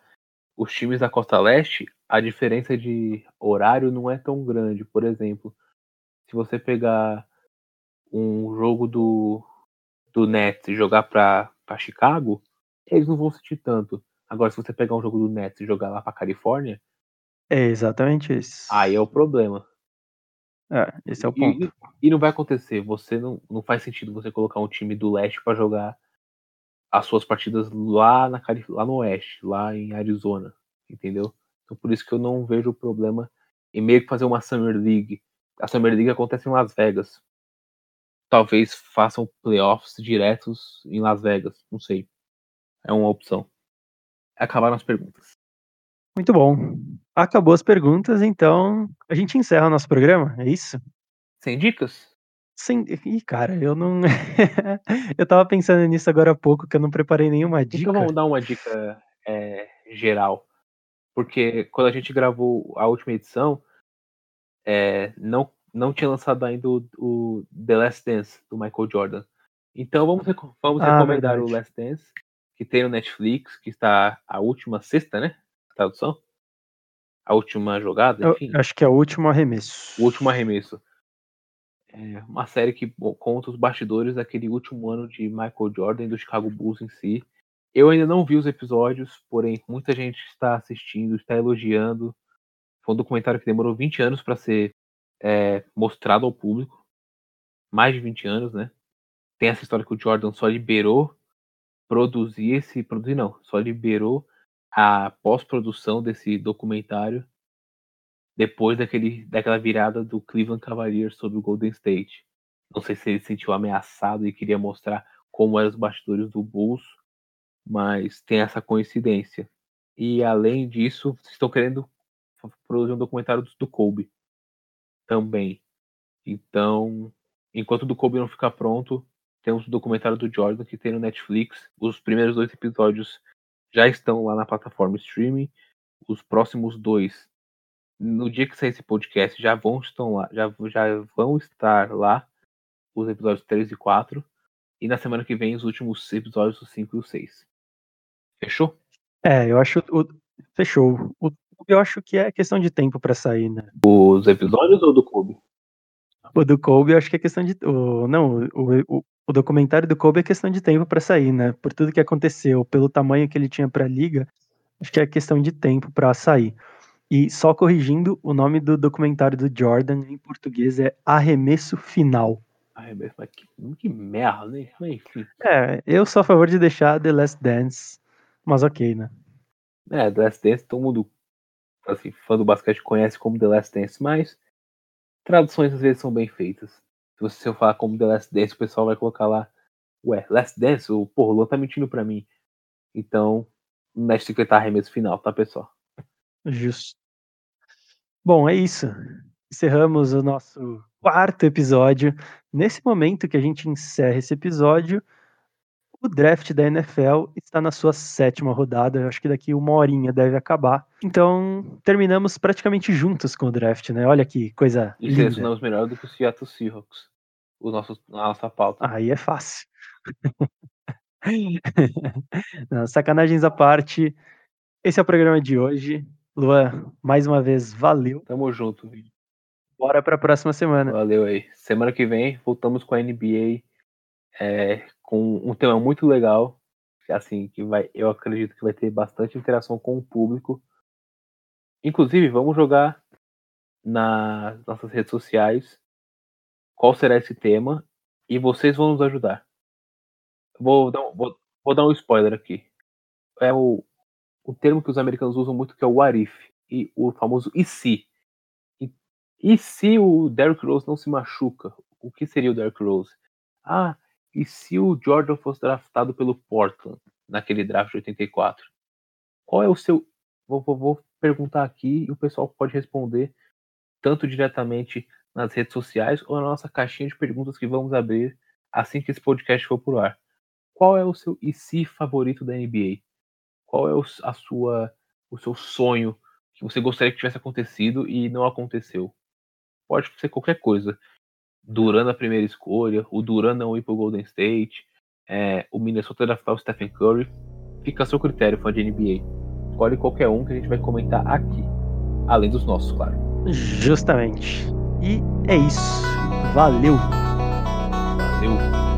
os times da Costa Leste, a diferença de horário não é tão grande. Por exemplo, se você pegar um jogo do, do Nets e jogar para Chicago, eles não vão sentir tanto. Agora, se você pegar um jogo do Nets e jogar lá para Califórnia, é exatamente isso. Aí é o problema. É, esse é o ponto. E, e, não vai acontecer. Você não, não faz sentido você colocar um time do leste para jogar as suas partidas lá, na, lá no oeste, lá em Arizona, entendeu? Então por isso que eu não vejo o problema em meio que fazer uma Summer League. A Summer League acontece em Las Vegas. Talvez façam playoffs diretos em Las Vegas, não sei. É uma opção. Acabaram as perguntas. Muito bom. Acabou as perguntas, então a gente encerra o nosso programa, é isso? Sem dicas? Sim, ih, cara, eu não. eu tava pensando nisso agora há pouco, que eu não preparei nenhuma dica. Então vamos dar uma dica é, geral. Porque quando a gente gravou a última edição, é, não, não tinha lançado ainda o, o, The Last Dance do Michael Jordan. Então vamos, vamos ah, recomendar verdade. o Last Dance, que tem no Netflix, que está a última sexta, né? Tradução? A última jogada, enfim. Eu acho que é o último arremesso. O último arremesso. É uma série que conta os bastidores daquele último ano de Michael Jordan e do Chicago Bulls em si. Eu ainda não vi os episódios, porém muita gente está assistindo, está elogiando. Foi um documentário que demorou 20 anos para ser é, mostrado ao público. Mais de 20 anos, né? Tem essa história que o Jordan só liberou produzir esse. Produzir não, só liberou a pós-produção desse documentário depois daquele, daquela virada do Cleveland Cavaliers sobre o Golden State. Não sei se ele se sentiu ameaçado e queria mostrar como eram os bastidores do Bulls, mas tem essa coincidência. E além disso, estão querendo produzir um documentário do Kobe também. Então, enquanto o do Kobe não ficar pronto, temos o documentário do Jordan que tem no Netflix. Os primeiros dois episódios já estão lá na plataforma streaming. Os próximos dois no dia que sair esse podcast, já vão, lá, já, já vão estar lá os episódios 3 e 4. E na semana que vem, os últimos episódios, os 5 e o 6. Fechou? É, eu acho. O, fechou. O, eu acho que é questão de tempo para sair, né? Os episódios ou do Kobe? O do Kobe, eu acho que é questão de. O, não, o, o, o documentário do Kobe é questão de tempo para sair, né? Por tudo que aconteceu, pelo tamanho que ele tinha pra liga, acho que é questão de tempo para sair. E só corrigindo, o nome do documentário do Jordan em português é Arremesso Final. Arremesso, mas que, que merda, né? Enfim. É, eu sou a favor de deixar The Last Dance, mas ok, né? É, The Last Dance, todo mundo, assim, fã do basquete conhece como The Last Dance, mas traduções às vezes são bem feitas. Se você se eu falar como The Last Dance, o pessoal vai colocar lá, ué, Last Dance? O Luan tá mentindo pra mim. Então, mexe secretário arremesso final, tá, pessoal? Justo. Bom, é isso. Encerramos o nosso quarto episódio. Nesse momento que a gente encerra esse episódio, o draft da NFL está na sua sétima rodada. Eu acho que daqui uma horinha deve acabar. Então, terminamos praticamente juntos com o draft, né? Olha que coisa E linda. selecionamos melhor do que o Seattle Seahawks. O nosso, a nossa pauta. Aí é fácil. Não, sacanagens à parte, esse é o programa de hoje. Luan, mais uma vez, valeu. Tamo junto. Bora para a próxima semana. Valeu aí. Semana que vem voltamos com a NBA é, com um tema muito legal. Assim, que vai, eu acredito que vai ter bastante interação com o público. Inclusive, vamos jogar nas nossas redes sociais qual será esse tema e vocês vão nos ajudar. Vou dar, um- vou, vou dar um spoiler aqui. É o, o termo que os americanos usam muito que é o what if, e o famoso e se. E, e se o Derrick Rose não se machuca? O que seria o Derrick Rose? Ah, e se o Jordan fosse draftado pelo Portland naquele draft de 84? Qual é o seu. Vou, vou- vou perguntar aqui e o pessoal pode responder tanto diretamente nas redes sociais ou na nossa caixinha de perguntas que vamos abrir assim que esse podcast for pro ar. Qual é o seu e favorito da NBA? Qual é o, a sua, o seu sonho que você gostaria que tivesse acontecido e não aconteceu? Pode ser qualquer coisa. Duran a primeira escolha, o Duran não ir pro Golden State, é, o Minnesota draftar o Stephen Curry. Fica a seu critério, fã de NBA. Escolhe qualquer um que a gente vai comentar aqui. Além dos nossos, claro. Justamente. E é isso. Valeu. Valeu!